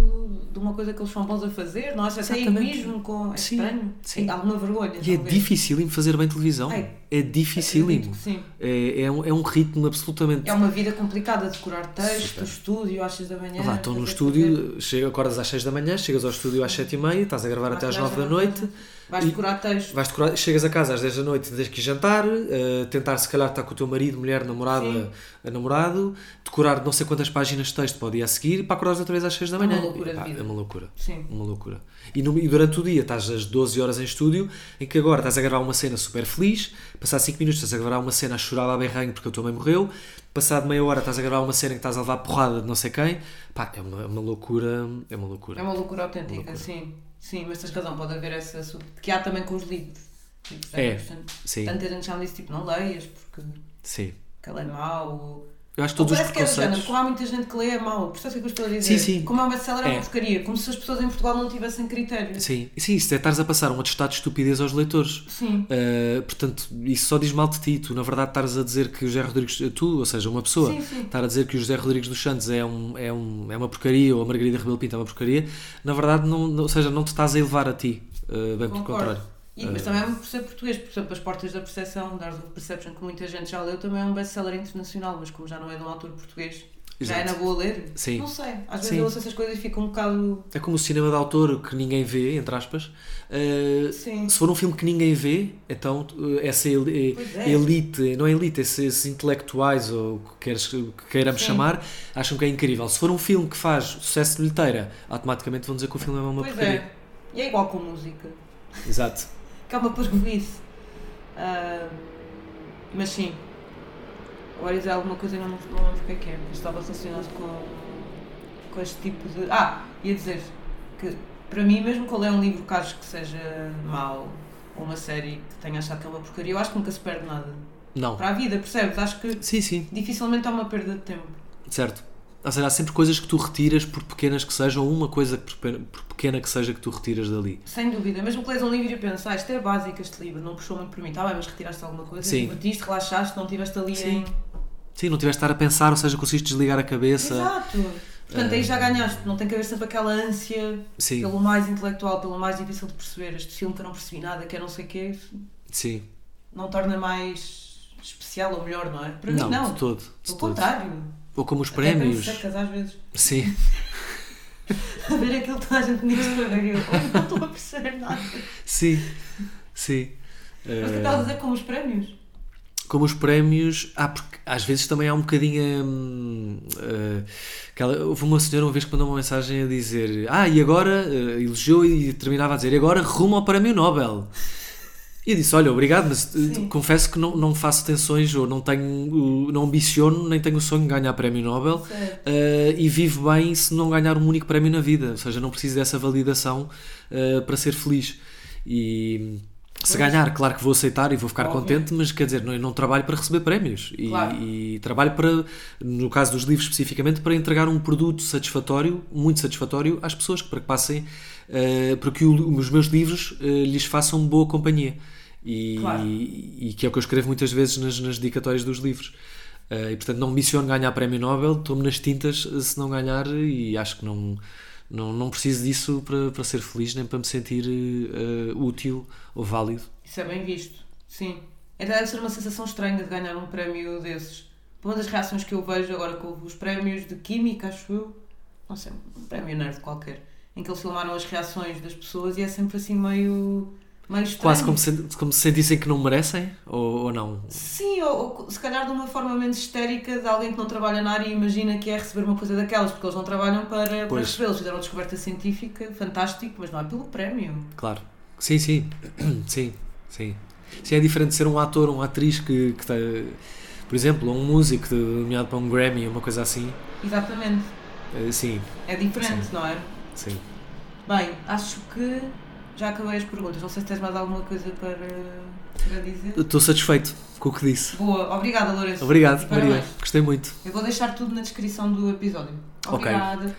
de uma coisa que eles são bons a fazer, não é? Até Exatamente. egoísmo com. É Sim, estranho. sim. Alguma vergonha. e é talvez. dificílimo fazer bem televisão. É. É dificílimo. Que Sim. É, é, um, é um ritmo absolutamente. É uma vida complicada, decorar texto, estúdio às 6 da manhã. Lá, estou no estúdio, chega, acordas às 6 da manhã, chegas ao estúdio às 7 e meia, estás a gravar até às 9 da noite, Vais E- decorar texto. vais decorar, chegas a casa às 10 da noite, tens que ir jantar, eh, tentar se calhar estar com o teu marido, mulher, namorada, eh, namorado, decorar não sei quantas páginas de texto para o dia a seguir, para acordares outra vez às 6 da É uma manhã. loucura de Pá, vida. é uma loucura. Sim. Uma loucura. E, no- e durante o dia estás às 12 horas em estúdio, em que agora estás a gravar uma cena super feliz, passado 5 minutos estás a gravar uma cena a chorar a berranho porque a tua mãe morreu, passado meia hora estás a gravar uma cena que estás a levar porrada de não sei quem, pá, é uma, é uma loucura, é uma loucura. É uma loucura autêntica, loucura. sim. Sim, mas tens razão, pode haver essa. sub- Que há também com os livros. Tipo, É, portanto, sim. Tanta gente já me disse, tipo, não leias porque Sim. que ele é mau. Ou... Eu acho que Ou todos os que é do género, preconceitos... como há muita gente que lê é mau. Percebes o que eu estou a dizer? Sim, sim. Como é um best-seller é uma É. porcaria. Como se as pessoas em Portugal não tivessem critério. Sim, sim, isso é estares a passar um atestado de estupidez aos leitores. Sim. Uh, portanto, isso só diz mal de ti. Tu, na verdade, estás a dizer que o José Rodrigues, tu, ou seja, uma pessoa, Sim, sim. estar a dizer que o José Rodrigues dos Santos é, um, é, um, é uma porcaria ou a Margarida Rebelo Pinto é uma porcaria, na verdade, não, ou seja, não te estás a elevar a ti, uh, bem pelo Concordo. contrário. E, mas também é por ser português, por exemplo, As Portas da Percepção, Dars of Perception, que muita gente já leu, também é um best-seller internacional, mas como já não é de um autor português, já é Exato. na boa ler. Sim. Não sei, às vezes Sim. eu ouço essas coisas e fico um bocado. É como o cinema de autor que ninguém vê, entre aspas. Uh, Sim. se for um filme que ninguém vê, então uh, essa eli- Pois é. elite, não é elite, esses intelectuais ou o que, queres, que queiramos Sim. chamar, acham que é incrível. Se for um filme que faz sucesso de bilheteira, automaticamente vão dizer que o filme é uma pois porcaria. é. E é igual com música, Exato. Que é uma parvoíce. Ah, mas sim. Agora dizer alguma coisa e não, não lembro o que é que é, mas estava relacionado com, com este tipo de. Ah, ia dizer que para mim, mesmo que eu leia um livro que acho que seja mau, ou uma série que tenha achado que é uma porcaria, eu acho que nunca se perde nada. Não. Para a vida, percebes? Acho que Sim, sim, dificilmente há uma perda de tempo. certo. Ou seja, há sempre coisas que tu retiras, por pequenas que sejam, ou uma coisa por pe- por pequena que seja que tu retiras dali. Sem dúvida. Mesmo que lês um livro e penses, ah, isto é básico, este livro, não puxou muito por mim, está bem, mas retiraste alguma coisa, Sim. divertiste, relaxaste, não estiveste ali Sim. em. Sim, não tiveste de estar a pensar, ou seja, conseguiste desligar a cabeça. Exato. Portanto, aí já ganhaste, não tem que haver sempre aquela ânsia Sim. pelo mais intelectual, pelo mais difícil de perceber. Este filme que eu não percebi nada, que é não sei o quê, Sim. não torna mais especial ou melhor, não é? Para Não, mim, não. de todo. De Pelo todo. contrário. Ou como os Até prémios. secas às vezes. Sim. (laughs) A ver aquilo que toda a gente nisso para ver. Eu "Oh, não estou a perceber nada. Sim. Sim. Mas Eh, que estás a dizer como os prémios? como os prémios, ah, porque às vezes também há um bocadinho. hum, eh, aquela, houve uma senhora uma vez que mandou uma mensagem a dizer: Ah, e agora, eh, elogiou e terminava a dizer: E agora rumo ao Prémio Nobel. E disse: Olha, obrigado, mas eh, Sim. confesso que não, não faço tensões ou não tenho, não ambiciono, nem tenho o sonho de ganhar Prémio Nobel. Uh, e vivo bem se não ganhar um único prémio na vida, ou seja, não preciso dessa validação uh, para ser feliz. E se Pois. ganhar, claro que vou aceitar e vou ficar Óbvio. contente, mas quer dizer, não, não trabalho para receber prémios e, Claro. e trabalho para, no caso dos livros especificamente, para entregar um produto satisfatório, muito satisfatório às pessoas, para que passem, uh, para que o- os meus livros uh, lhes façam boa companhia. E, Claro. e que é o que eu escrevo muitas vezes nas, nas dedicatórias dos livros. Uh, e portanto não ambiciono ganhar prémio Nobel, estou-me nas tintas uh, se não ganhar e acho que não, não, não preciso disso para, para ser feliz nem para me sentir uh, útil ou válido. Isso é bem visto, sim. Até deve ser uma sensação estranha de ganhar um prémio desses. Uma das reações que eu vejo agora com os prémios de Química, acho eu, não sei, um prémio nerd qualquer, em que eles filmaram as reações das pessoas e é sempre assim meio. Quase como se, como se sentissem que não merecem ou, ou não. Sim, ou, ou se calhar de uma forma menos histérica de alguém que não trabalha na área e imagina que é receber uma coisa daquelas, porque eles não trabalham para, para Pois. receber. Eles fizeram uma descoberta científica, fantástico, mas não é pelo prémio. Claro. Sim, sim. (clears throat) Sim, sim. Sim, é diferente de ser um ator uma atriz que, que está, por exemplo, ou um músico de- nomeado para um Grammy, uma coisa assim. Exatamente. Uh, Sim, É diferente, não é? sim. Bem, acho que já acabei as perguntas. Não sei se tens mais alguma coisa para, para dizer. Estou satisfeito com o que disse. Boa, obrigada, Lourenço. Obrigado, Maria. Gostei muito. Eu vou deixar tudo na descrição do episódio. Obrigada.